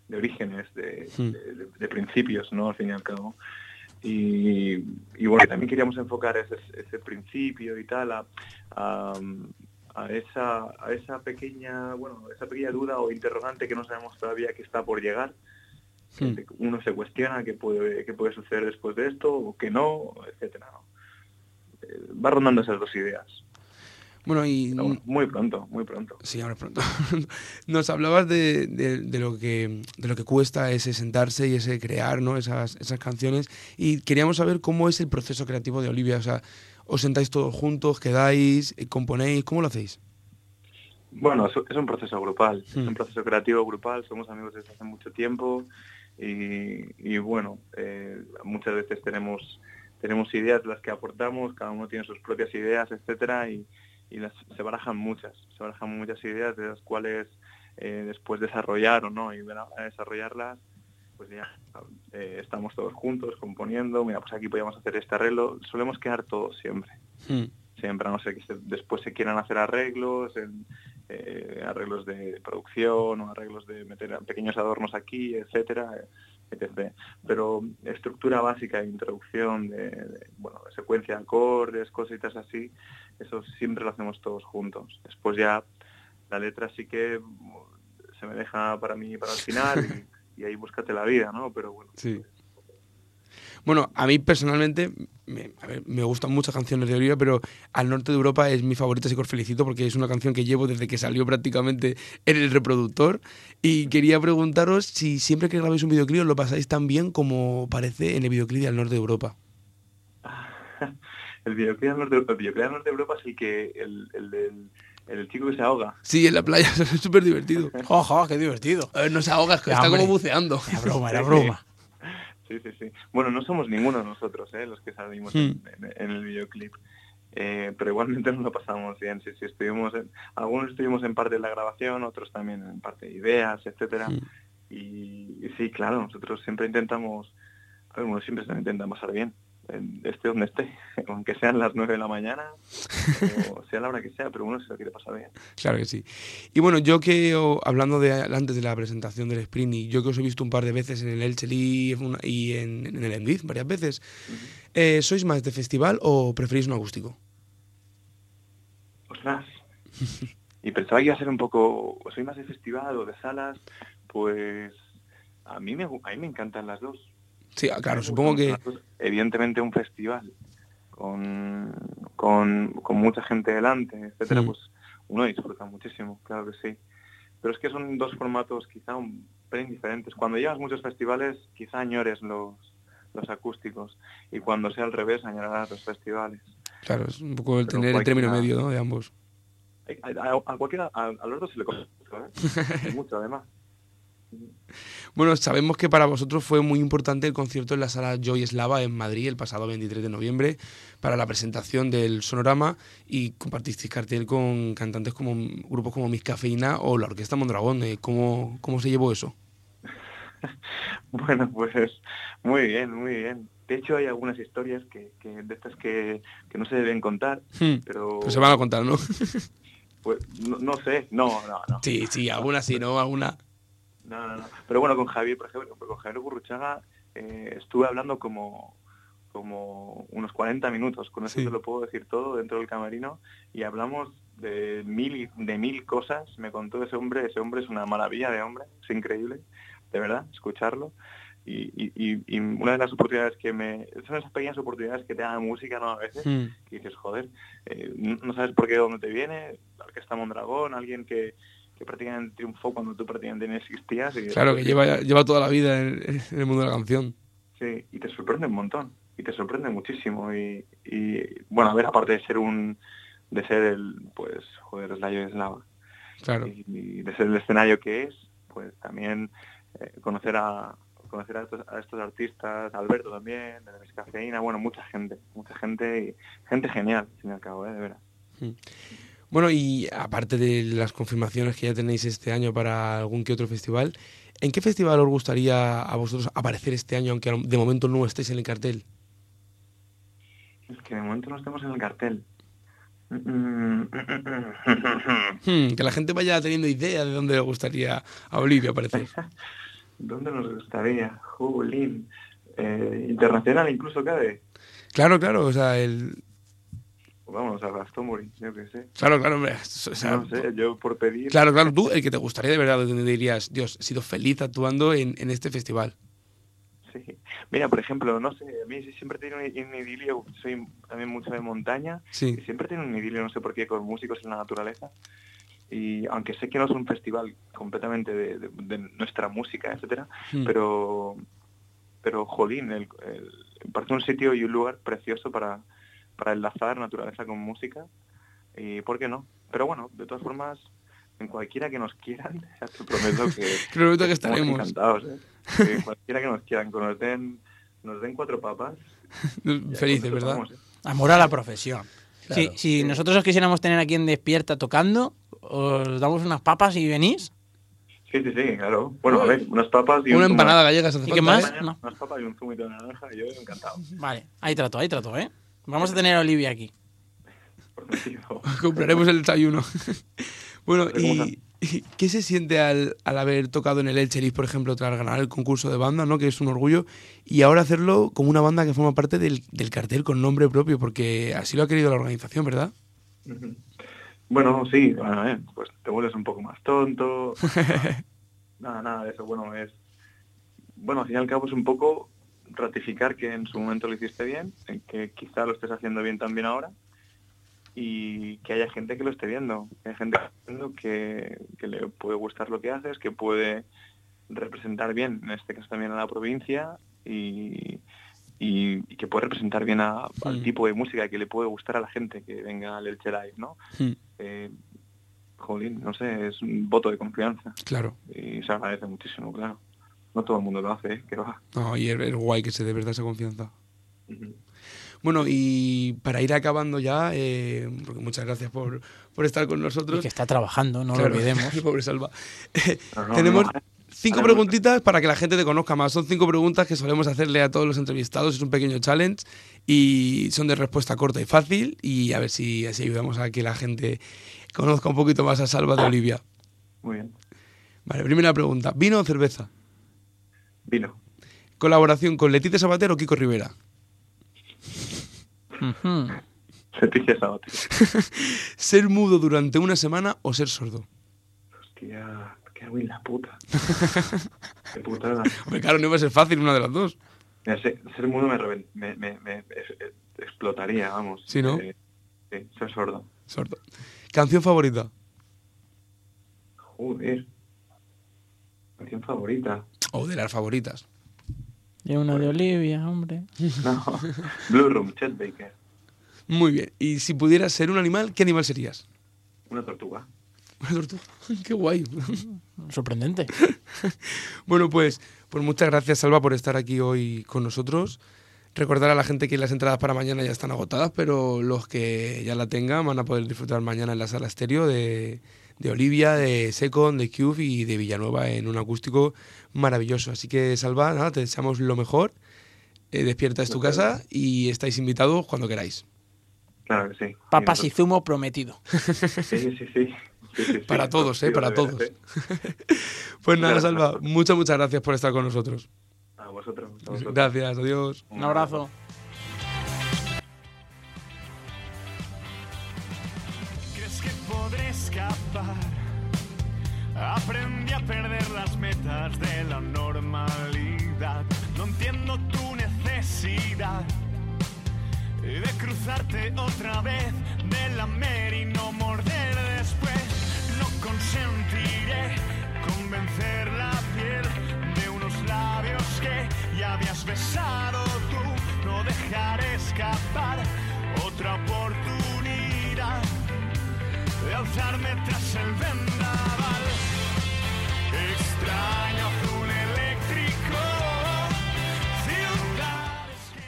de orígenes, de, Hmm. de- de- de principios, ¿no? Al fin y al cabo. Y, y bueno, también queríamos enfocar ese, ese principio y tal a, a, a esa, a esa pequeña, bueno, esa pequeña duda o interrogante que no sabemos todavía que está por llegar. que Hmm. Uno se cuestiona qué puede, qué puede suceder después de esto o que no, etcétera. ¿no? Eh, Va rondando esas dos ideas. Bueno, y muy pronto, muy pronto. Sí, ahora pronto. Nos hablabas de, de- de lo que, de lo que cuesta ese sentarse y ese crear ¿no? esas, esas canciones. Y queríamos saber cómo es el proceso creativo de Olivia. O sea, ¿os sentáis todos juntos, quedáis, eh, componéis? ¿Cómo lo hacéis? Bueno, es, un proceso grupal, es Hmm. un proceso creativo grupal, somos amigos desde hace mucho tiempo y, y bueno, eh, muchas veces tenemos tenemos ideas de las que aportamos, cada uno tiene sus propias ideas, etcétera, y, y las, se barajan muchas, se barajan muchas ideas de las cuales eh, después desarrollar o no, y desarrollarlas, pues ya eh, estamos todos juntos componiendo, mira, pues aquí podríamos hacer este arreglo, solemos quedar todos siempre siempre, a no ser que se- después se quieran hacer arreglos, en, eh, arreglos de producción o arreglos de meter pequeños adornos aquí, etcétera, etc. Pero estructura básica, introducción, de, de, bueno, de secuencia de acordes, cositas así, eso siempre lo hacemos todos juntos. Después ya la letra sí que se me deja para mí para el final y, y ahí búscate la vida, ¿no? Pero bueno, Sí. Bueno, a mí personalmente me, a ver, me gustan muchas canciones de Olivia, pero Al Norte de Europa es mi favorita, así que os felicito porque es una canción que llevo desde que salió prácticamente en el reproductor. Y quería preguntaros si siempre que grabáis un videoclip lo pasáis tan bien como parece en el videoclip de Al Norte de Europa. el videoclip del norte, el videoclip del norte de Europa es el que el, el, el chico que se ahoga. Sí, en la playa, es súper divertido. ¡Ojo, qué divertido! Ver, no se ahoga, es que Ya, está como buceando. Era broma, era broma. Sí, sí, sí. Bueno, no somos ninguno de nosotros, ¿eh? los que salimos Hmm. en, en- en el videoclip. Eh, pero igualmente nos lo pasamos bien. Sí, sí, estuvimos en, algunos estuvimos en parte de la grabación, otros también en parte de ideas, etcétera. Hmm. Y, y sí, claro, nosotros siempre intentamos, a ver, uno siempre se lo intenta pasar bien, en- esté donde esté, aunque sean las 9 de la mañana o sea la hora que sea, pero uno se lo quiere pasar bien. Claro que sí. Y bueno, yo que, hablando de antes de la presentación del sprint, y yo que os he visto un par de veces en el Elche y en, en el Endiz varias veces, eh, ¿sois más de festival o preferís un acústico? Ostras. Y pensaba que iba a ser un poco, soy más de festival o de salas, pues a mí me, a mí me encantan las dos. Sí, ah, claro, Me supongo que... Evidentemente un festival con, con, con mucha gente delante, etcétera, Mm. pues uno disfruta muchísimo, claro que sí. Pero es que son dos formatos quizá un pelín diferentes. Cuando llevas muchos festivales, quizá añores los, los acústicos. Y cuando sea al revés, añorarás los festivales. Claro, es un poco el Pero tener el término medio ¿no? de ambos. A, a- a cualquiera, a, a los dos se le coge mucho, ¿eh? mucho además. Bueno, sabemos que para vosotros fue muy importante el concierto en la sala Joy Slava en Madrid el pasado 23 de noviembre para la presentación del Sonorama y compartisteis cartel con cantantes como grupos como Miss Cafeína o la Orquesta Mondragón. Eh, ¿Cómo, ¿Cómo se llevó eso? Bueno, pues muy bien, muy bien. De hecho, hay algunas historias que, que de estas que, que no se deben contar, Hmm, pero Pues se van a contar, ¿no? pues, no, no sé, no, no, no. Sí, sí, alguna sí, ¿no? Alguna. No, no, no. Pero bueno, con Javier, por ejemplo, con Javier Gurruchaga eh, estuve hablando como, como unos 40 minutos, con eso Sí. te lo puedo decir todo dentro del camerino, y hablamos de mil, y- de mil cosas, me contó ese hombre, ese hombre es una maravilla de hombre, es increíble, de verdad, escucharlo. Y, y, y- y una de las oportunidades que me... Son esas pequeñas oportunidades que te da la música, ¿no? A veces, Hmm. que dices, joder, eh, no no sabes por qué dónde te viene, la orquesta Mondragón, alguien que, que prácticamente triunfó cuando tú prácticamente no existías. Y Claro, que lleva, lleva toda la vida en, en el mundo de la canción. Sí, y te sorprende un montón, y te sorprende muchísimo. Y, y, bueno, a ver, aparte de ser un, de ser el, pues, joder, Slayo es lava, Claro. y, y de ser el escenario que es, pues también eh, conocer a conocer a estos, a estos artistas, Alberto también, de la Miss Cafeína, bueno, mucha gente, mucha gente y gente genial, y al cabo, ¿eh? de veras. Bueno, y aparte de las confirmaciones que ya tenéis este año para algún que otro festival, ¿en qué festival os gustaría a vosotros aparecer este año, aunque de momento no estéis en el cartel? Es que de momento no estamos en el cartel. Mm, Hmm, que la gente vaya teniendo idea de dónde le gustaría a Olivia aparecer. ¿Dónde nos gustaría? Jolín. Eh, internacional incluso cabe. Claro, claro, o sea, el... Pues vamos a Glastonbury, yo qué sé. Claro, claro, hombre. o sea, no sé, yo por pedir... Claro, claro, tú, el que te gustaría de verdad, donde dirías, Dios, he sido feliz actuando en, en este festival. Sí. Mira, por ejemplo, no sé, a mí siempre tiene un, idilio, soy también mucho de montaña, Sí. y siempre tiene un idilio, no sé por qué, con músicos en la naturaleza. Y aunque sé que no es un festival completamente de, de- de nuestra música, etcétera, Hmm. pero, pero jolín, el, el- parece un sitio y un lugar precioso para, para enlazar naturaleza con música. Y por qué no. Pero bueno, de todas formas, en cualquiera que nos quieran, ya te prometo que, Te prometo que estamos estaremos. encantados. ¿eh? Que cualquiera que nos quieran, que nos den, nos den cuatro papas. Felices, ¿verdad? ¿eh? Amor a la profesión. Claro. Si, si nosotros os quisiéramos tener aquí en Despierta tocando, os damos unas papas y venís. Sí, sí, sí, claro. Bueno, a ver, unas papas y Una un empanada gallega ¿Y qué más? ¿eh? No. Unas papas y un zumito de naranja, yo encantado. Vale, ahí trato, ahí trato, ¿eh? Vamos a tener a Olivia aquí. Prometido. Compraremos el desayuno. bueno, y, y qué se siente al, al haber tocado en el Elcheris, por ejemplo, tras ganar el concurso de banda, ¿no? Que es un orgullo. Y ahora hacerlo como una banda que forma parte del, del cartel con nombre propio, porque así lo ha querido la organización, ¿verdad? Bueno, sí, bueno, eh, pues te vuelves un poco más tonto. nada, nada de eso. Bueno, es. Bueno, al fin y al cabo es un poco ratificar que en su momento lo hiciste bien, en que quizá lo estés haciendo bien también ahora y que haya gente que lo esté viendo, que haya gente que, que, le puede gustar lo que haces, que puede representar bien, en este caso también a la provincia y, y- y que puede representar bien a- al Mm. tipo de música que le puede gustar a la gente que venga al Elche Live, ¿no? Mm. Eh, jolín, no sé, es un voto de confianza Claro. y se agradece muchísimo, claro. No todo el mundo lo hace, ¿eh? que va. No, y es, es guay que se dé verdad esa confianza. Bueno, y para ir acabando ya, eh, porque muchas gracias por, por estar con Y nosotros. que está trabajando, no Claro, lo olvidemos. Pobre Salva. No, no, Tenemos no, cinco preguntitas para que la gente te conozca más. Son cinco preguntas que solemos hacerle a todos los entrevistados. Es un pequeño challenge y son de respuesta corta y fácil. Y a ver si así ayudamos a que la gente conozca un poquito más a Salva de Olivia. Muy bien. Vale, primera pregunta. ¿Vino o cerveza? Vino. ¿Colaboración con Leticia Sabater o Kiko Rivera? Ujú. Leticia Sabater. ¿Ser mudo durante una semana o ser sordo? Hostia, qué en la puta. qué putada. Hombre, claro, no iba a ser fácil una de las dos. Mira, ser, ser mudo me, reven- me, me- me- es- explotaría, vamos. Sí, ¿no? Eh, sí, ser sordo. Sordo. ¿Canción favorita? Joder. Canción favorita. O de las favoritas. Y una de Olivia, hombre. No. Blue Room, Chet Baker. Muy bien. Y si pudieras ser un animal, ¿qué animal serías? Una tortuga. Una tortuga. Qué guay. Sorprendente. Bueno, pues, pues muchas gracias, Salva, por estar aquí hoy con nosotros. Recordar a la gente que las entradas para mañana ya están agotadas, pero los que ya la tengan van a poder disfrutar mañana en la sala estéreo de, de Olivia, de Second, de Cube y de Villanueva en un acústico maravilloso. Así que, Salva, nada, te deseamos lo mejor. Eh, despierta es tu casa y estáis invitados cuando queráis. Claro que sí. Papas y zumo prometido. Sí, sí, sí. sí, sí, sí. Para todos, ¿eh? Para todos. Pues nada, Salva, muchas, muchas gracias por estar con nosotros. A vosotros. a vosotros. Gracias, adiós. Un abrazo. Aprendí a perder las metas de la normalidad. No entiendo tu necesidad de cruzarte otra vez de la y no morder después. No consentiré convencer la piel de unos labios que ya habías besado tú. No dejaré escapar otra oportunidad de alzarme tras el vendaval.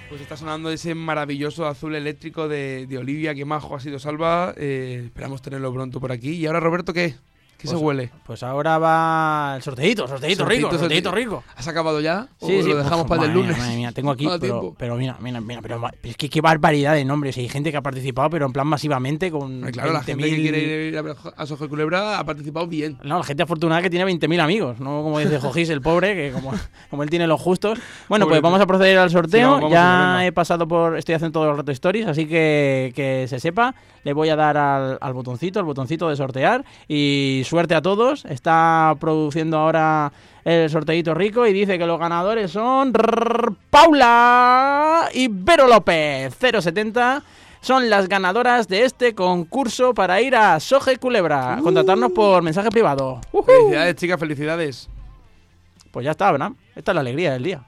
Pues está sonando ese maravilloso azul eléctrico de, Olivia, que majo ha sido salva. Eh, esperamos tenerlo pronto por aquí. Y ahora, Roberto, ¿qué? ¿Qué Pues- se huele? Pues ahora va el sorteito, sorteito rico, Sorteito, sorteito rico. ¿Has acabado ya? ¿O Sí, sí, lo dejamos para el lunes? mía, madre mía, tengo aquí, No pero, pero mira, mira, mira, pero es que qué barbaridad de nombres. Hay gente que ha participado, pero en plan masivamente con Ay, Claro, la gente que 20.000 quiere ir a, a Soja Culebra ha participado bien. No, la gente afortunada que tiene 20.000 amigos, no como dice Jojis, el pobre, que como, como él tiene los justos. Bueno, Pobre pues vamos a proceder al sorteo. Sí, vamos ya he pasado por. Estoy haciendo todo el rato stories, así que que se sepa. Le voy a dar al, al botoncito, al botoncito de sortear. Y suerte a todos. Está produciendo ahora el sorteito rico y dice que los ganadores son. Paula y Vero López, 070 son las ganadoras de este concurso para ir a Soje Culebra. Contratarnos por mensaje privado. Felicidades, chicas, felicidades. Pues ya está, Abraham. Esta es la alegría del día.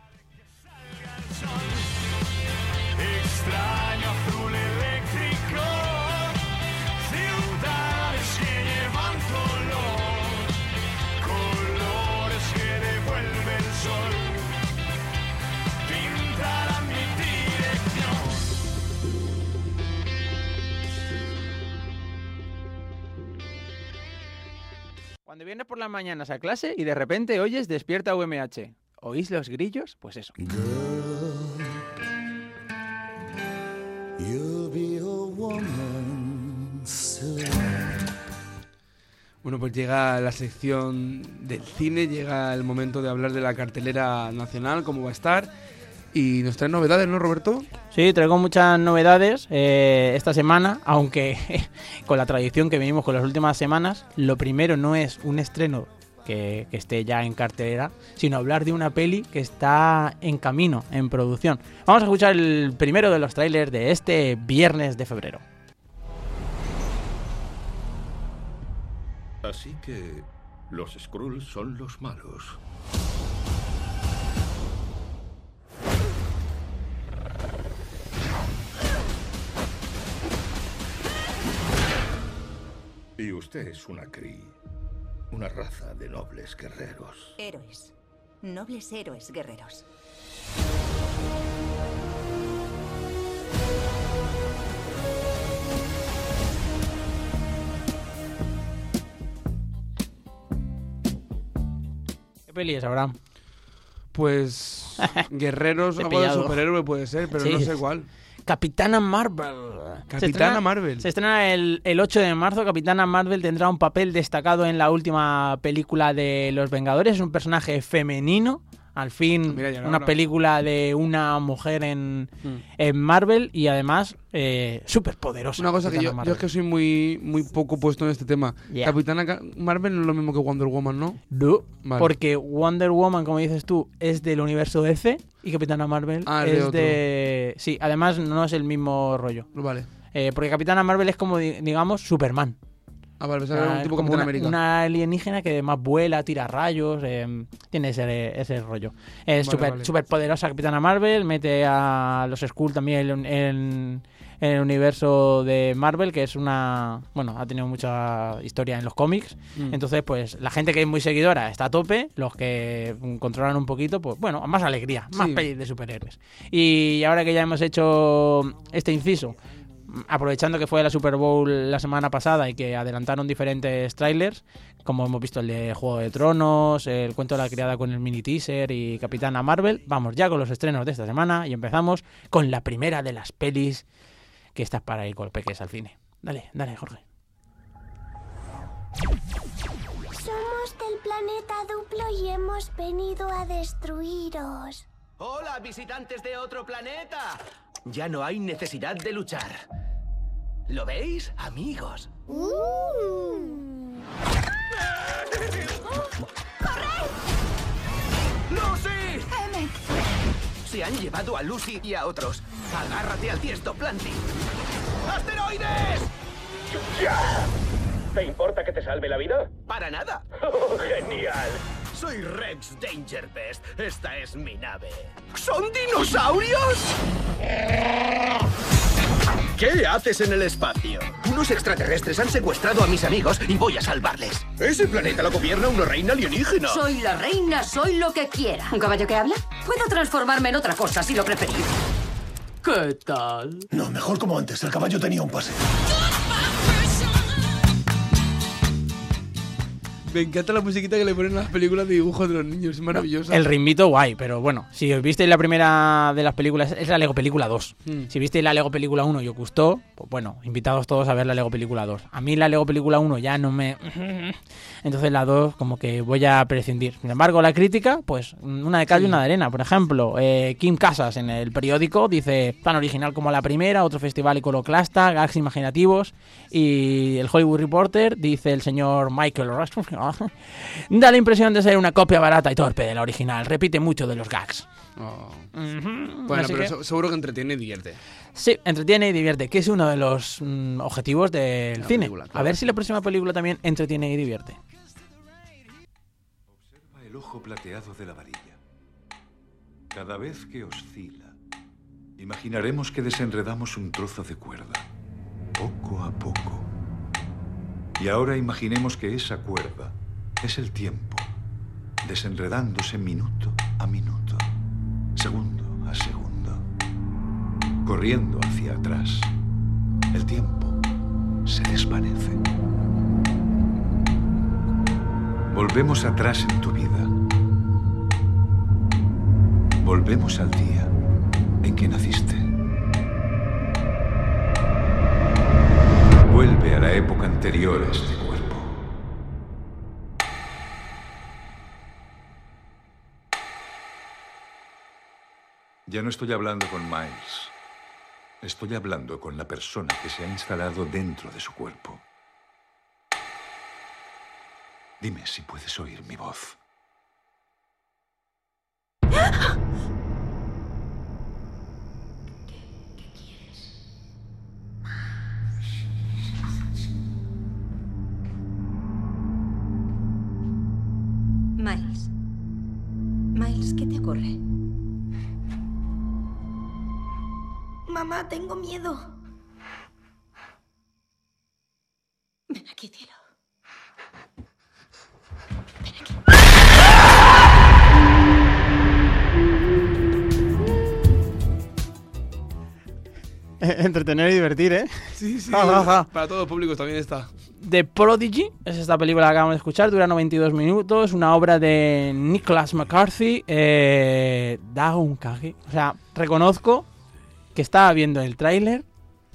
Por las mañanas a clase y de repente oyes despierta UMH. ¿Oís los grillos? Pues eso. You'll be a woman soon. Bueno, pues llega la sección del cine, llega el momento de hablar de la cartelera nacional, cómo va a estar. Y nos traen novedades, ¿no, Roberto? Sí, traigo muchas novedades eh, esta semana, aunque con la tradición que venimos con las últimas semanas, lo primero no es un estreno que, que esté ya en cartelera, sino hablar de una peli que está en camino, en producción. Vamos a escuchar el primero de los trailers de este viernes de febrero. Así que los Skrulls son los malos. Y usted es una Kree, una raza de nobles guerreros. Héroes. Nobles héroes guerreros. ¿Qué peli es, Abraham? Pues guerreros, Te he algo de pillado. superhéroe puede ser, pero Sí. no sé cuál. Capitana Marvel. Capitana Se estrena- Marvel. Se estrena el, el 8 de marzo. Capitana Marvel tendrá un papel destacado en la última película de Los Vengadores. Es un personaje femenino. Al fin, Mira, era una película de una mujer en, Mm. en Marvel y además eh, súper poderosa. Una cosa que yo, yo es que soy muy, muy poco puesto en este tema. Capitana Ca- Marvel no es lo mismo que Wonder Woman, ¿no? No, Vale. porque Wonder Woman, como dices tú, es del universo DC y Capitana Marvel Ah, es de. Sí, además no es el mismo rollo. Vale. Eh, porque Capitana Marvel es como, di- digamos, Superman. Ah, vale, pensaba que era un tipo como Capitán una, América. una alienígena que además vuela, tira rayos, eh, tiene ese, ese rollo. Es Vale, súper vale. poderosa Capitana Marvel, mete a los Skull también en, en- en el universo de Marvel, que es una... Bueno, ha tenido mucha historia en los cómics. Mm. Entonces, pues la gente que es muy seguidora está a tope, los que controlan un poquito, pues bueno, más alegría, más Sí. pelis de superhéroes. Y ahora que ya hemos hecho este inciso, aprovechando que fue la Super Bowl la semana pasada y que adelantaron diferentes trailers, como hemos visto el de Juego de Tronos, el cuento de la criada con el mini teaser y Capitana Marvel, vamos ya con los estrenos de esta semana y empezamos con la primera de las pelis que estás para ir con peques al cine. Dale, dale, Jorge. Somos del planeta Duplo y hemos venido a destruiros. Hola, visitantes de otro planeta. Ya no hay necesidad de luchar. ¿Lo veis, amigos? ¡Lucy! Se han llevado a Lucy y a otros. Agárrate al tiesto, Planty. ¡Asteroides! ¡Ya! ¿Te importa que te salve la vida? Para nada. genial. Soy Rex Dangerbest. Esta es mi nave. ¿Son dinosaurios? ¿Qué haces en el espacio? Unos extraterrestres han secuestrado a mis amigos y voy a salvarles. Ese planeta lo gobierna una reina alienígena. Soy la reina, soy lo que quiera. ¿Un caballo que habla? Puedo transformarme en otra cosa si lo preferís. ¿Qué tal? No, mejor como antes. El caballo tenía un pase. Me encanta la musiquita que le ponen a las películas de dibujos de los niños, es maravillosa. El ritmito guay, pero bueno, si os visteis la primera de las películas, es la Lego Película 2. Mm. Si visteis la Lego Película 1 y os gustó, pues bueno, invitados todos a ver la Lego Película 2. A mí la Lego Película 1 ya no me... Entonces la 2 como que voy a prescindir. Sin embargo, la crítica, pues una de cal y una de arena. Por ejemplo, eh, Kim Casas en el periódico dice tan original como la primera, otro festival iconoclasta, gags imaginativos. Y el Hollywood Reporter dice el señor Michael Rasmussen, da la impresión de ser una copia barata y torpe de la original. Repite mucho de los gags. Oh. Bueno, así pero que- seguro que entretiene y divierte. Sí, entretiene y divierte, que es uno de los mm, objetivos del La cine. película, A ver si la próxima película también entretiene y divierte. el ojo plateado de la varilla. Cada vez que oscila, imaginaremos que desenredamos un trozo de cuerda, poco a poco. Y ahora imaginemos que esa cuerda es el tiempo, desenredándose minuto a minuto, segundo a segundo, corriendo hacia atrás. El tiempo se desvanece. Volvemos atrás en tu vida. Volvemos al día en que naciste. Vuelve a la época anterior a este cuerpo. Ya no estoy hablando con Miles. Estoy hablando con la persona que se ha instalado dentro de su cuerpo. Dime si puedes oír mi voz. Miles. Miles, ¿qué te ocurre? Mamá, tengo miedo. Ven aquí, cielo. Entretener y divertir, ¿eh? Sí, sí. Ja, ja, ja. Para todos los públicos también está. The Prodigy es esta película que acabamos de escuchar, dura 92 minutos, una obra de Nicholas McCarthy. Eh, da un cague. O sea, reconozco que estaba viendo el tráiler,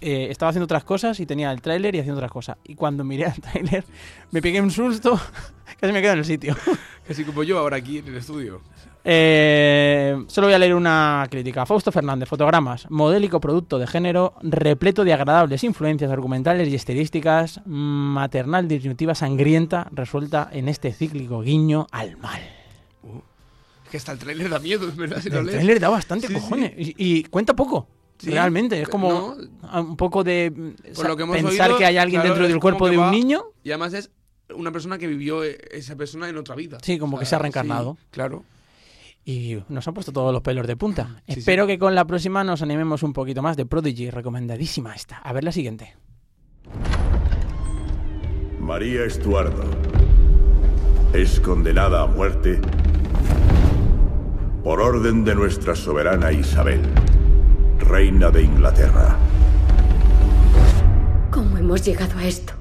eh, estaba haciendo otras cosas y tenía el tráiler y haciendo otras cosas. Y cuando miré el tráiler, me pegué un susto, casi me quedo en el sitio. Casi como yo ahora aquí en el estudio. Eh, solo voy a leer una crítica. Fausto Fernández, fotogramas, modélico producto de género, repleto de agradables influencias argumentales y estilísticas, maternal disyuntiva sangrienta, resuelta en este cíclico guiño al mal. Es que hasta el tráiler da miedo, es verdad. Si El lees. trailer da bastante Sí, cojones y, y cuenta poco. Sí, realmente, es pe- como no. un poco de mm, Por lo que hemos pensar oído, que hay alguien claro, dentro del cuerpo de un va- niño. Y además es una persona que vivió eh, esa persona en otra vida. Sí, como que se ha reencarnado. claro. Y nos han puesto todos los pelos de punta. Sí, Espero que con la próxima nos animemos un poquito más de Prodigy, recomendadísima esta. A ver la siguiente. María Estuardo es condenada a muerte por orden de nuestra soberana Isabel, reina de Inglaterra. ¿Cómo hemos llegado a esto?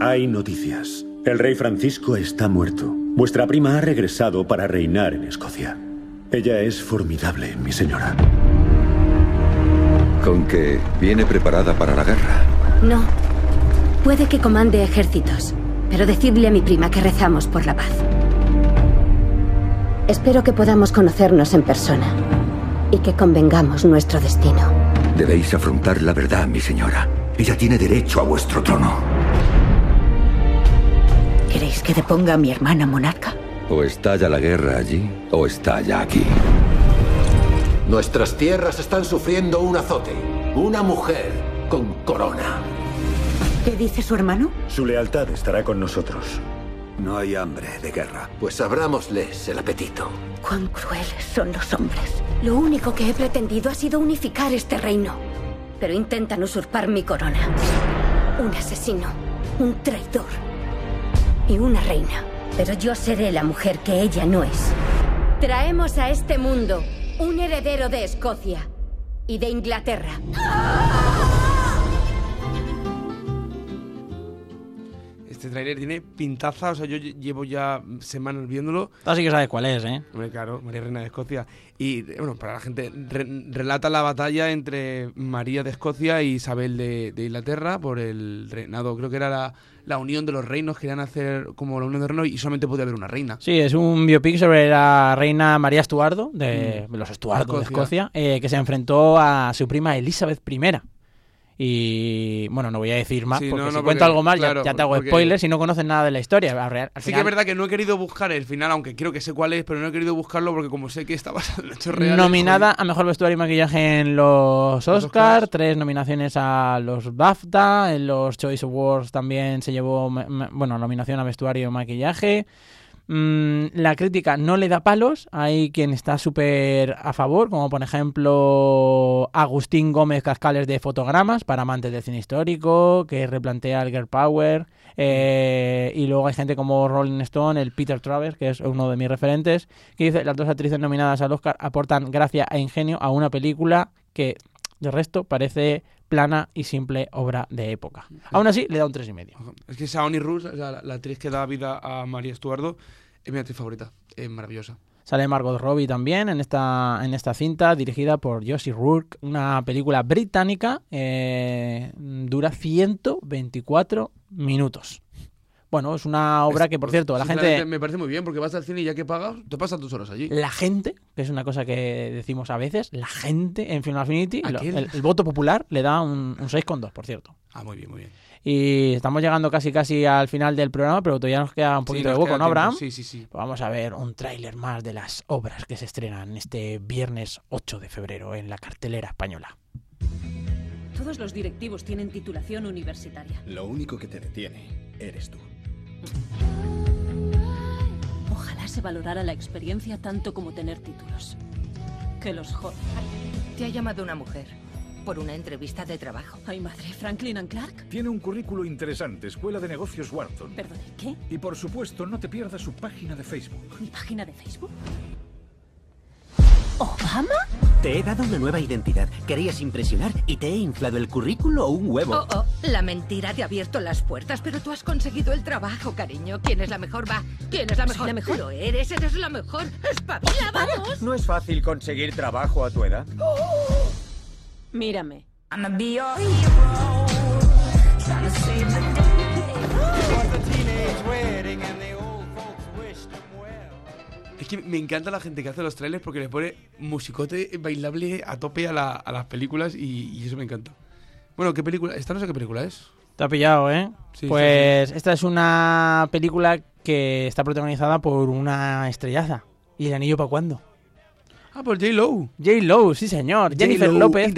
Hay noticias. El rey Francisco está muerto. Vuestra prima ha regresado para reinar en Escocia. Ella es formidable, mi señora. Con que viene preparada para la guerra. No. Puede que comande ejércitos, pero decidle a mi prima que rezamos por la paz. Espero que podamos conocernos en persona y que convengamos nuestro destino. Debéis afrontar la verdad, mi señora. Ella tiene derecho a vuestro trono. ¿Queréis que deponga a mi hermana monarca? O estalla la guerra allí, o estalla aquí. Nuestras tierras están sufriendo un azote. Una mujer con corona. ¿Qué dice su hermano? Su lealtad estará con nosotros. No hay hambre de guerra. Pues abrámosles el apetito. Cuán crueles son los hombres. Lo único que he pretendido ha sido unificar este reino. Pero intentan usurpar mi corona. Un asesino, un traidor y una reina. Pero yo seré la mujer que ella no es. Traemos a este mundo un heredero de Escocia y de Inglaterra. este tráiler tiene pintaza, o sea, yo lle- llevo ya semanas viéndolo. Así que sabes cuál es, ¿eh? Hombre, claro, María Reina de Escocia. Y, bueno, para la gente, re- relata la batalla entre María de Escocia y Isabel de, de Inglaterra por el reinado. Creo que era la, la unión de los reinos, querían hacer como la unión de reinos y solamente podía haber una reina. Sí, es un biopic sobre la reina María Estuardo, de Mm. los Estuardo de Escocia. Escocia, eh, que se enfrentó a su prima Elizabeth I. Y bueno, no voy a decir más, Sí, porque no, si no, cuento porque- algo más ya- claro, ya, te hago porque- spoilers si no conoces nada de la historia. Al, Sí que es verdad que no he querido buscar el final, aunque creo que sé cuál es, pero no he querido buscarlo porque como sé que está basado en hechos reales... Nominada a Mejor Vestuario y Maquillaje en los Oscars, tres nominaciones a los BAFTA, en los Choice Awards también se llevó, bueno, nominación a Vestuario y Maquillaje. Mm, la crítica no le da palos, hay quien está súper a favor, como por ejemplo Agustín Gómez Cascales de Fotogramas, para amantes del cine histórico, que replantea el Girl Power, eh, y luego hay gente como Rolling Stone, el Peter Travers, que es uno de mis referentes, que dice las dos actrices nominadas al Oscar aportan gracia e ingenio a una película que de resto parece plana y simple obra de época. Aún así, le da un tres y medio. Es que Saoni Rus, o sea, la, la actriz que da vida a María Estuardo, es mi actriz favorita. Es maravillosa. Sale Margot Robbie también en esta, en esta cinta, dirigida por Josie Rourke, una película británica, eh, dura 124 minutos. Bueno, es una obra que, por cierto, la gente... Me parece muy bien, porque vas al cine y ya que pagas, te pasas tus horas allí. La gente, que es una cosa que decimos a veces, la gente en Final Affinity, lo- el, el voto popular le da un, un 6,2, por cierto. Ah, muy bien, muy bien. Y estamos llegando casi casi al final del programa, pero todavía nos queda un poquito de hueco, ¿no, tiempo. Abraham? Sí, sí, sí. Pues vamos a ver un tráiler más de las obras que se estrenan este viernes 8 de febrero en la cartelera española. Todos los directivos tienen titulación universitaria. Lo único que te detiene eres tú. Ojalá se valorara la experiencia tanto como tener títulos. Que los jodan. Te ha llamado una mujer por una entrevista de trabajo. Ay, madre, Franklin and Clark. Tiene un currículo interesante, Escuela de Negocios Wharton. Perdone, ¿qué? Y por supuesto, no te pierdas su página de Facebook. ¿Mi página de Facebook? ¿Obama? Te he dado una nueva identidad. Querías impresionar y te he inflado el currículo o un huevo. Oh, oh, la mentira te ha abierto las puertas, pero tú has conseguido el trabajo, cariño. ¿Quién es la mejor? Va. ¿Quién es la mejor? ¿Soy la mejor? Lo eres, eres la mejor. ¡Espabila, vamos! ¿No es fácil conseguir trabajo a tu edad? Mírame. Es que me encanta la gente que hace los trailers porque le pone musicote bailable a tope a, la- a las películas y, y eso me encanta. Bueno, ¿qué película? Esta no sé qué película es. Te ha pillado, ¿eh? Sí, pues esta es una película que está protagonizada por una estrellaza. ¿Y el anillo para cuándo? Ah, por J-Lo. J-Lo, sí señor. Jennifer López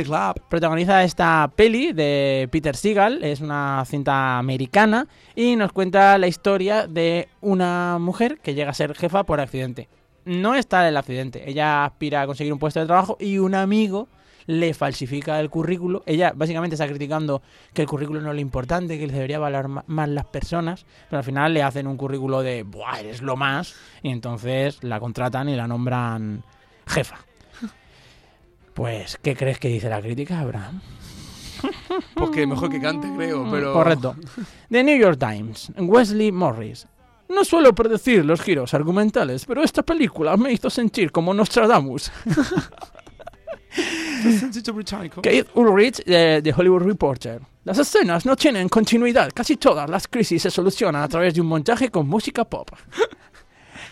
protagoniza esta peli de Peter Seagal. Es una cinta americana y nos cuenta la historia de una mujer que llega a ser jefa por accidente. No está en el accidente. Ella aspira a conseguir un puesto de trabajo y un amigo le falsifica el currículo. Ella básicamente está criticando que el currículo no es lo importante, que les debería valorar más las personas, pero al final le hacen un currículo de, ¡buah, eres lo más! Y entonces la contratan y la nombran jefa. Pues, ¿qué crees que dice la crítica, Abraham? Pues que mejor que cante, creo, pero... Correcto. The New York Times, Wesley Morris. No suelo predecir los giros argumentales, pero esta película me hizo sentir como Nostradamus. Keith Ulrich de The Hollywood Reporter. Las escenas no tienen continuidad. Casi todas las crisis se solucionan a través de un montaje con música pop.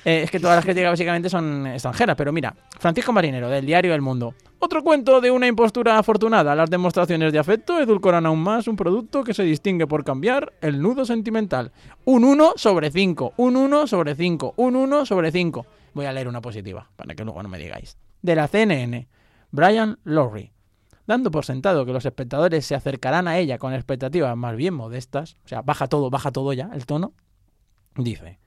Eh, es que todas las críticas básicamente son extranjeras, pero mira, Francisco Marinero, del diario El Mundo. Otro cuento de una impostura afortunada. Las demostraciones de afecto edulcoran aún más un producto que se distingue por cambiar el nudo sentimental. Un 1 sobre 5, un 1 sobre 5, un 1 sobre 5. Voy a leer una positiva, para que luego no me digáis. De la CNN, Brian Lowry. Dando por sentado que los espectadores se acercarán a ella con expectativas más bien modestas, o sea, baja todo, baja todo ya el tono, dice...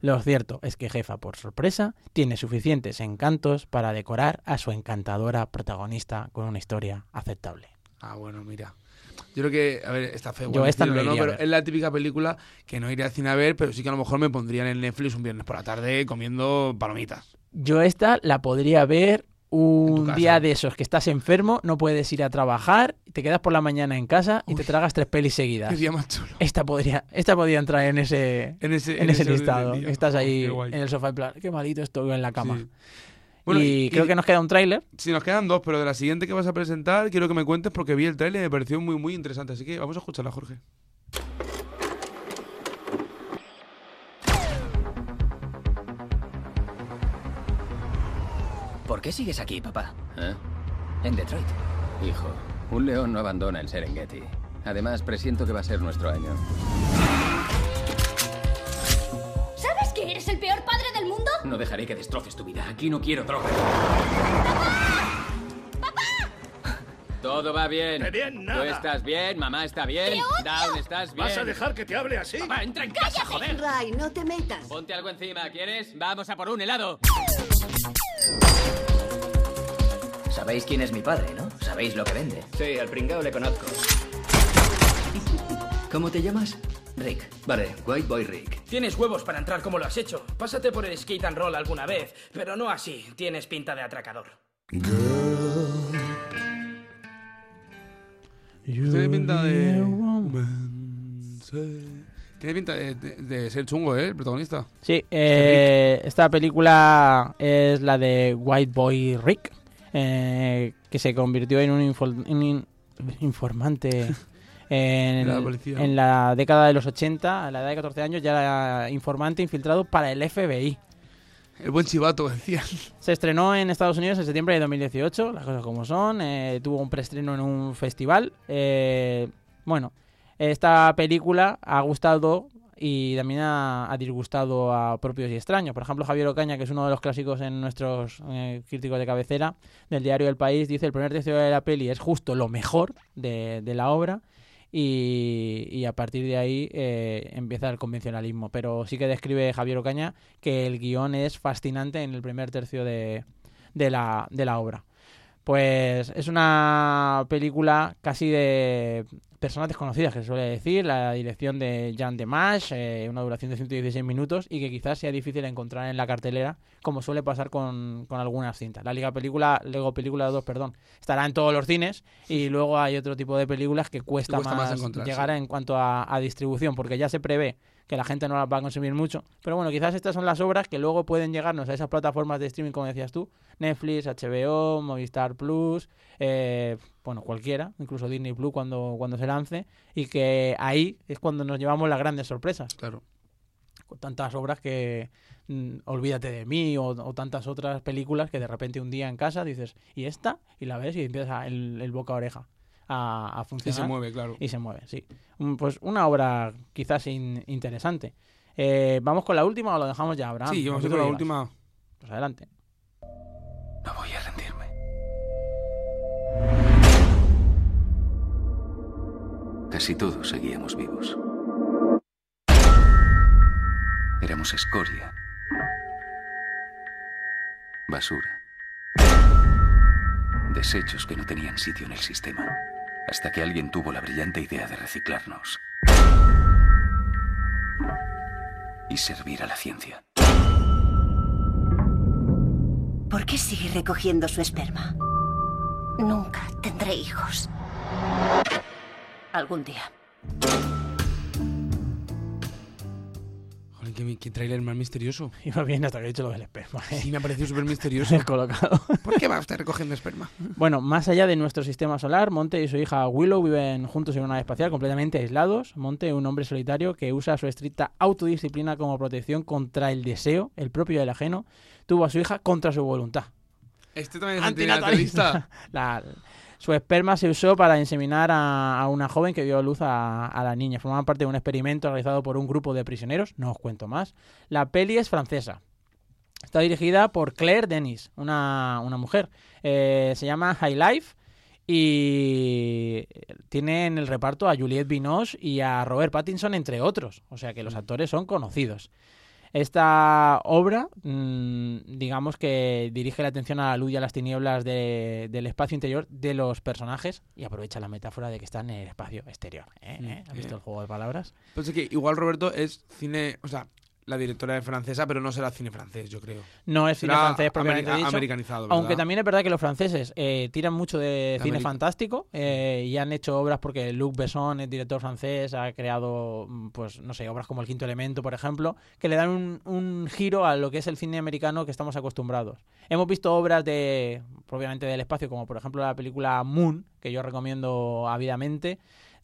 Lo cierto es que Jefa, por sorpresa, tiene suficientes encantos para decorar a su encantadora protagonista con una historia aceptable. Ah, bueno, mira. Yo creo que, a ver, está feo. Yo esta decirlo, iría Pero es la típica película que no iría al cine a ver, pero sí que a lo mejor me pondría en el Netflix un viernes por la tarde comiendo palomitas. Yo esta la podría ver un día de esos que estás enfermo, no puedes ir a trabajar, te quedas por la mañana en casa y te tragas tres pelis seguidas. Qué día más chulo. Esta podría, esta podría entrar en ese, En ese- en en ese listado. Estás ahí en el sofá en plan, qué malito estoy en la cama. Sí. Bueno, y, y- creo que nos queda un tráiler. Si nos quedan dos, pero de la siguiente que vas a presentar, quiero que me cuentes porque vi el trailer y me pareció muy, muy interesante. Así que vamos a escucharla, Jorge. ¿Por qué sigues aquí, papá? En Detroit. Hijo, un león no abandona el Serengeti. Además, presiento que va a ser nuestro año. ¿Sabes que eres el peor padre del mundo? No dejaré que destroces tu vida. Aquí no quiero droga. Todo va bien. De bien, nada. Tú estás bien, mamá está bien. Down estás bien. ¿Vas a dejar que te hable así? Papá, entra en casa, joder. Ray, no te metas. Ponte algo encima, ¿quieres? Vamos a por un helado. Sabéis quién es mi padre, ¿no? Sabéis lo que vende. Sí, al pringao le conozco. ¿Cómo te llamas? Rick. Vale, White Boy Rick. Tienes huevos para entrar como lo has hecho. Pásate por el skate and roll alguna vez, pero no así. Tienes pinta de atracador. Tiene pinta de. Tiene pinta de, de- de ser chungo, ¿eh? El protagonista. Sí, eh, esta película es la de White Boy Rick, eh, que se convirtió en un, info- en un informante la en la década de los 80, a la edad de 14 años, ya era informante infiltrado para el FBI. El buen chivato, decían. Se estrenó en Estados Unidos en septiembre de 2018, las cosas como son. eh, tuvo un preestreno en un festival. eh, bueno, esta película ha gustado y también ha, disgustado a propios y extraños. Por ejemplo, Javier Ocaña, que es uno de los clásicos en nuestros eh, críticos de cabecera del diario El País, dice el primer tercio de la peli es justo lo mejor de, de la obra y, y a partir de ahí eh, empieza el convencionalismo. Pero sí que describe Javier Ocaña que el guion es fascinante en el primer tercio de, de, la, de la obra. Pues es una película casi de personas desconocidas, que se suele decir, la dirección de Jean Demash, eh, una duración de 116 minutos y que quizás sea difícil encontrar en la cartelera, como suele pasar con, con algunas cintas. La Liga Película, Lego Película 2, perdón, estará en todos los cines y luego hay otro tipo de películas que cuesta, cuesta más más, llegar en cuanto a, a distribución, porque ya se prevé que la gente no las va a consumir mucho. Pero bueno, quizás estas son las obras que luego pueden llegarnos a esas plataformas de streaming, como decías tú, Netflix, HBO, Movistar Plus, eh, bueno, cualquiera, incluso Disney Plus cuando, cuando se lance, y que ahí es cuando nos llevamos las grandes sorpresas. Claro. Con tantas obras que mm, Olvídate de mí o, o tantas otras películas que de repente un día en casa dices, ¿y esta? Y la ves y empieza el, el boca a oreja a, a funcionar. mueve, claro. Y se mueve, sí. Mm, Pues una obra quizás in- interesante. Eh, ¿Vamos con la última o lo dejamos ya, Abraham? Sí, vamos con la última. Pues adelante. No voy a rendirme. Casi todos seguíamos vivos. Éramos escoria. Basura. Desechos que no tenían sitio en el sistema. Hasta que alguien tuvo la brillante idea de reciclarnos. Y servir a la ciencia. ¿Por qué sigue recogiendo su esperma? Nunca tendré hijos. Algún día. Qué, qué tráiler más misterioso. Iba bien hasta que he dicho lo del esperma. ¿eh? Sí, me ha parecido súper misterioso. Descolocado. ¿Por qué va usted recogiendo esperma? Bueno, más allá de nuestro sistema solar, Monte y su hija Willow viven juntos en una nave espacial completamente aislados. Monte, un hombre solitario que usa su estricta autodisciplina como protección contra el deseo, el propio y el ajeno, tuvo a su hija contra su voluntad. Este también es Antinatalista. antinatalista. La- su esperma se usó para inseminar a, a una joven que dio luz a, a la niña. Formaban parte de un experimento realizado por un grupo de prisioneros. No os cuento más. La peli es francesa. Está dirigida por Claire Denis, una, una mujer. Eh, se llama High Life y tiene en el reparto a Juliette Binoche y a Robert Pattinson, entre otros. O sea que los actores son conocidos. Esta obra, mm, digamos que dirige la atención a la luz y a las tinieblas de- del espacio interior de los personajes y aprovecha la metáfora de que están en el espacio exterior. ¿eh? ¿Eh? ¿Has visto el juego de palabras? Entonces que igual Roberto es cine, o sea, la directora es francesa, pero no será cine francés, yo creo. No es cine francés propiamente america- dicho. americanizado, ¿verdad? Aunque también es verdad que los franceses eh, tiran mucho de De cine América. fantástico eh, y han hecho obras porque Luc Besson, el director francés, ha creado, mm, pues no sé, obras como El Quinto Elemento, por ejemplo, que le dan un, un giro a lo que es el cine americano que estamos acostumbrados. Hemos visto obras de, propiamente del espacio, como por ejemplo la película Moon, que yo recomiendo ávidamente,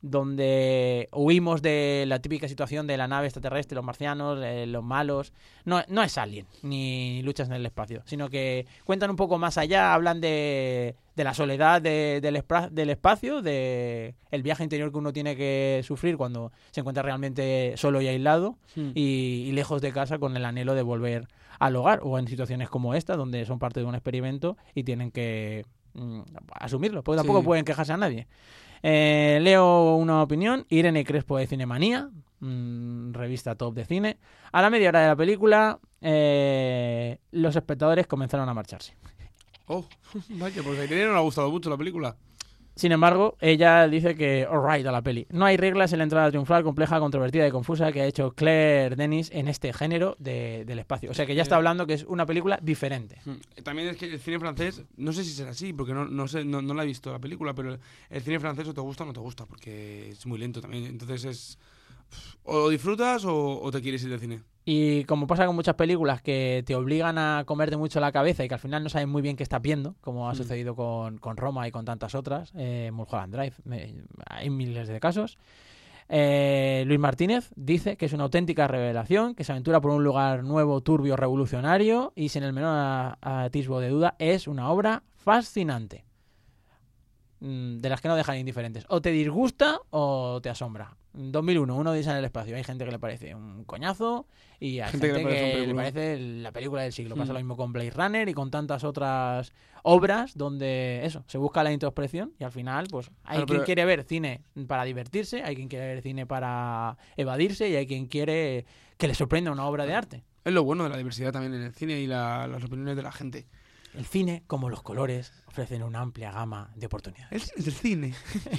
donde huimos de la típica situación de la nave extraterrestre, los marcianos, eh, los malos. No, no es Alien, ni luchas en el espacio, sino que cuentan un poco más allá, hablan de, de la soledad de- del, del espacio, de el viaje interior que uno tiene que sufrir cuando se encuentra realmente solo y aislado Hmm. y, y lejos de casa con el anhelo de volver al hogar o en situaciones como esta, donde son parte de un experimento y tienen que mm, asumirlo, porque tampoco Sí. pueden quejarse a nadie. Eh, leo una opinión. Irene Crespo de Cinemanía, mm, revista top de cine. A la media hora de la película, eh, los espectadores comenzaron a marcharse. Oh, vaya, pues a Irene no le ha gustado mucho la película. Sin embargo, ella dice que alright a la peli. No hay reglas en la entrada triunfal, compleja, controvertida y confusa que ha hecho Claire Denis en este género de- del espacio. O sea que ya está hablando que es una película diferente. Mm. También es que el cine francés, no sé si será así, porque no, no sé, no, no la he visto la película, pero el cine francés o te gusta o no te gusta, porque es muy lento también. Entonces es. O lo disfrutas o, o te quieres ir del cine. Y como pasa con muchas películas que te obligan a comerte mucho la cabeza y que al final no sabes muy bien qué estás viendo, como ha Mm. sucedido con, con Roma y con tantas otras, eh, Mulholland Drive, me- hay miles de casos. Eh, Luis Martínez dice que es una auténtica revelación, que se aventura por un lugar nuevo, turbio, revolucionario y sin el menor atisbo de duda es una obra fascinante. Mm, De las que no dejan indiferentes. O te disgusta o te asombra. 2001, uno dice en el espacio. Hay gente que le parece un coñazo y hay gente, Gente que le parece le la película del siglo. Pasa Mm. lo mismo con Blade Runner y con tantas otras obras donde eso, se busca la introspección y al final pues hay Claro, quien pero- quiere ver cine para divertirse, hay quien quiere ver cine para evadirse y hay quien quiere que le sorprenda una obra de arte. Es lo bueno de la diversidad también en el cine y la- las opiniones de la gente. El cine, como los colores, ofrecen una amplia gama de oportunidades. Es el cine.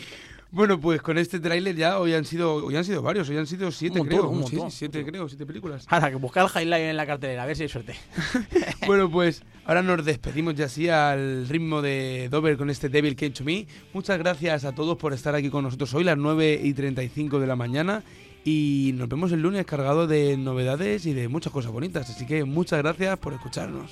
bueno, pues con este tráiler ya hoy han sido hoy han sido varios, hoy han sido siete montón, creo, un Sí, montón. siete creo, siete películas. Ahora, que buscar el highlight en la cartelera, a ver si hay suerte. bueno, pues ahora nos despedimos ya así al ritmo de Dover con este Devil Came to Me. Muchas gracias a todos por estar aquí con nosotros hoy, las 9 y 35 de la mañana. Y nos vemos el lunes cargado de novedades y de muchas cosas bonitas. Así que muchas gracias por escucharnos.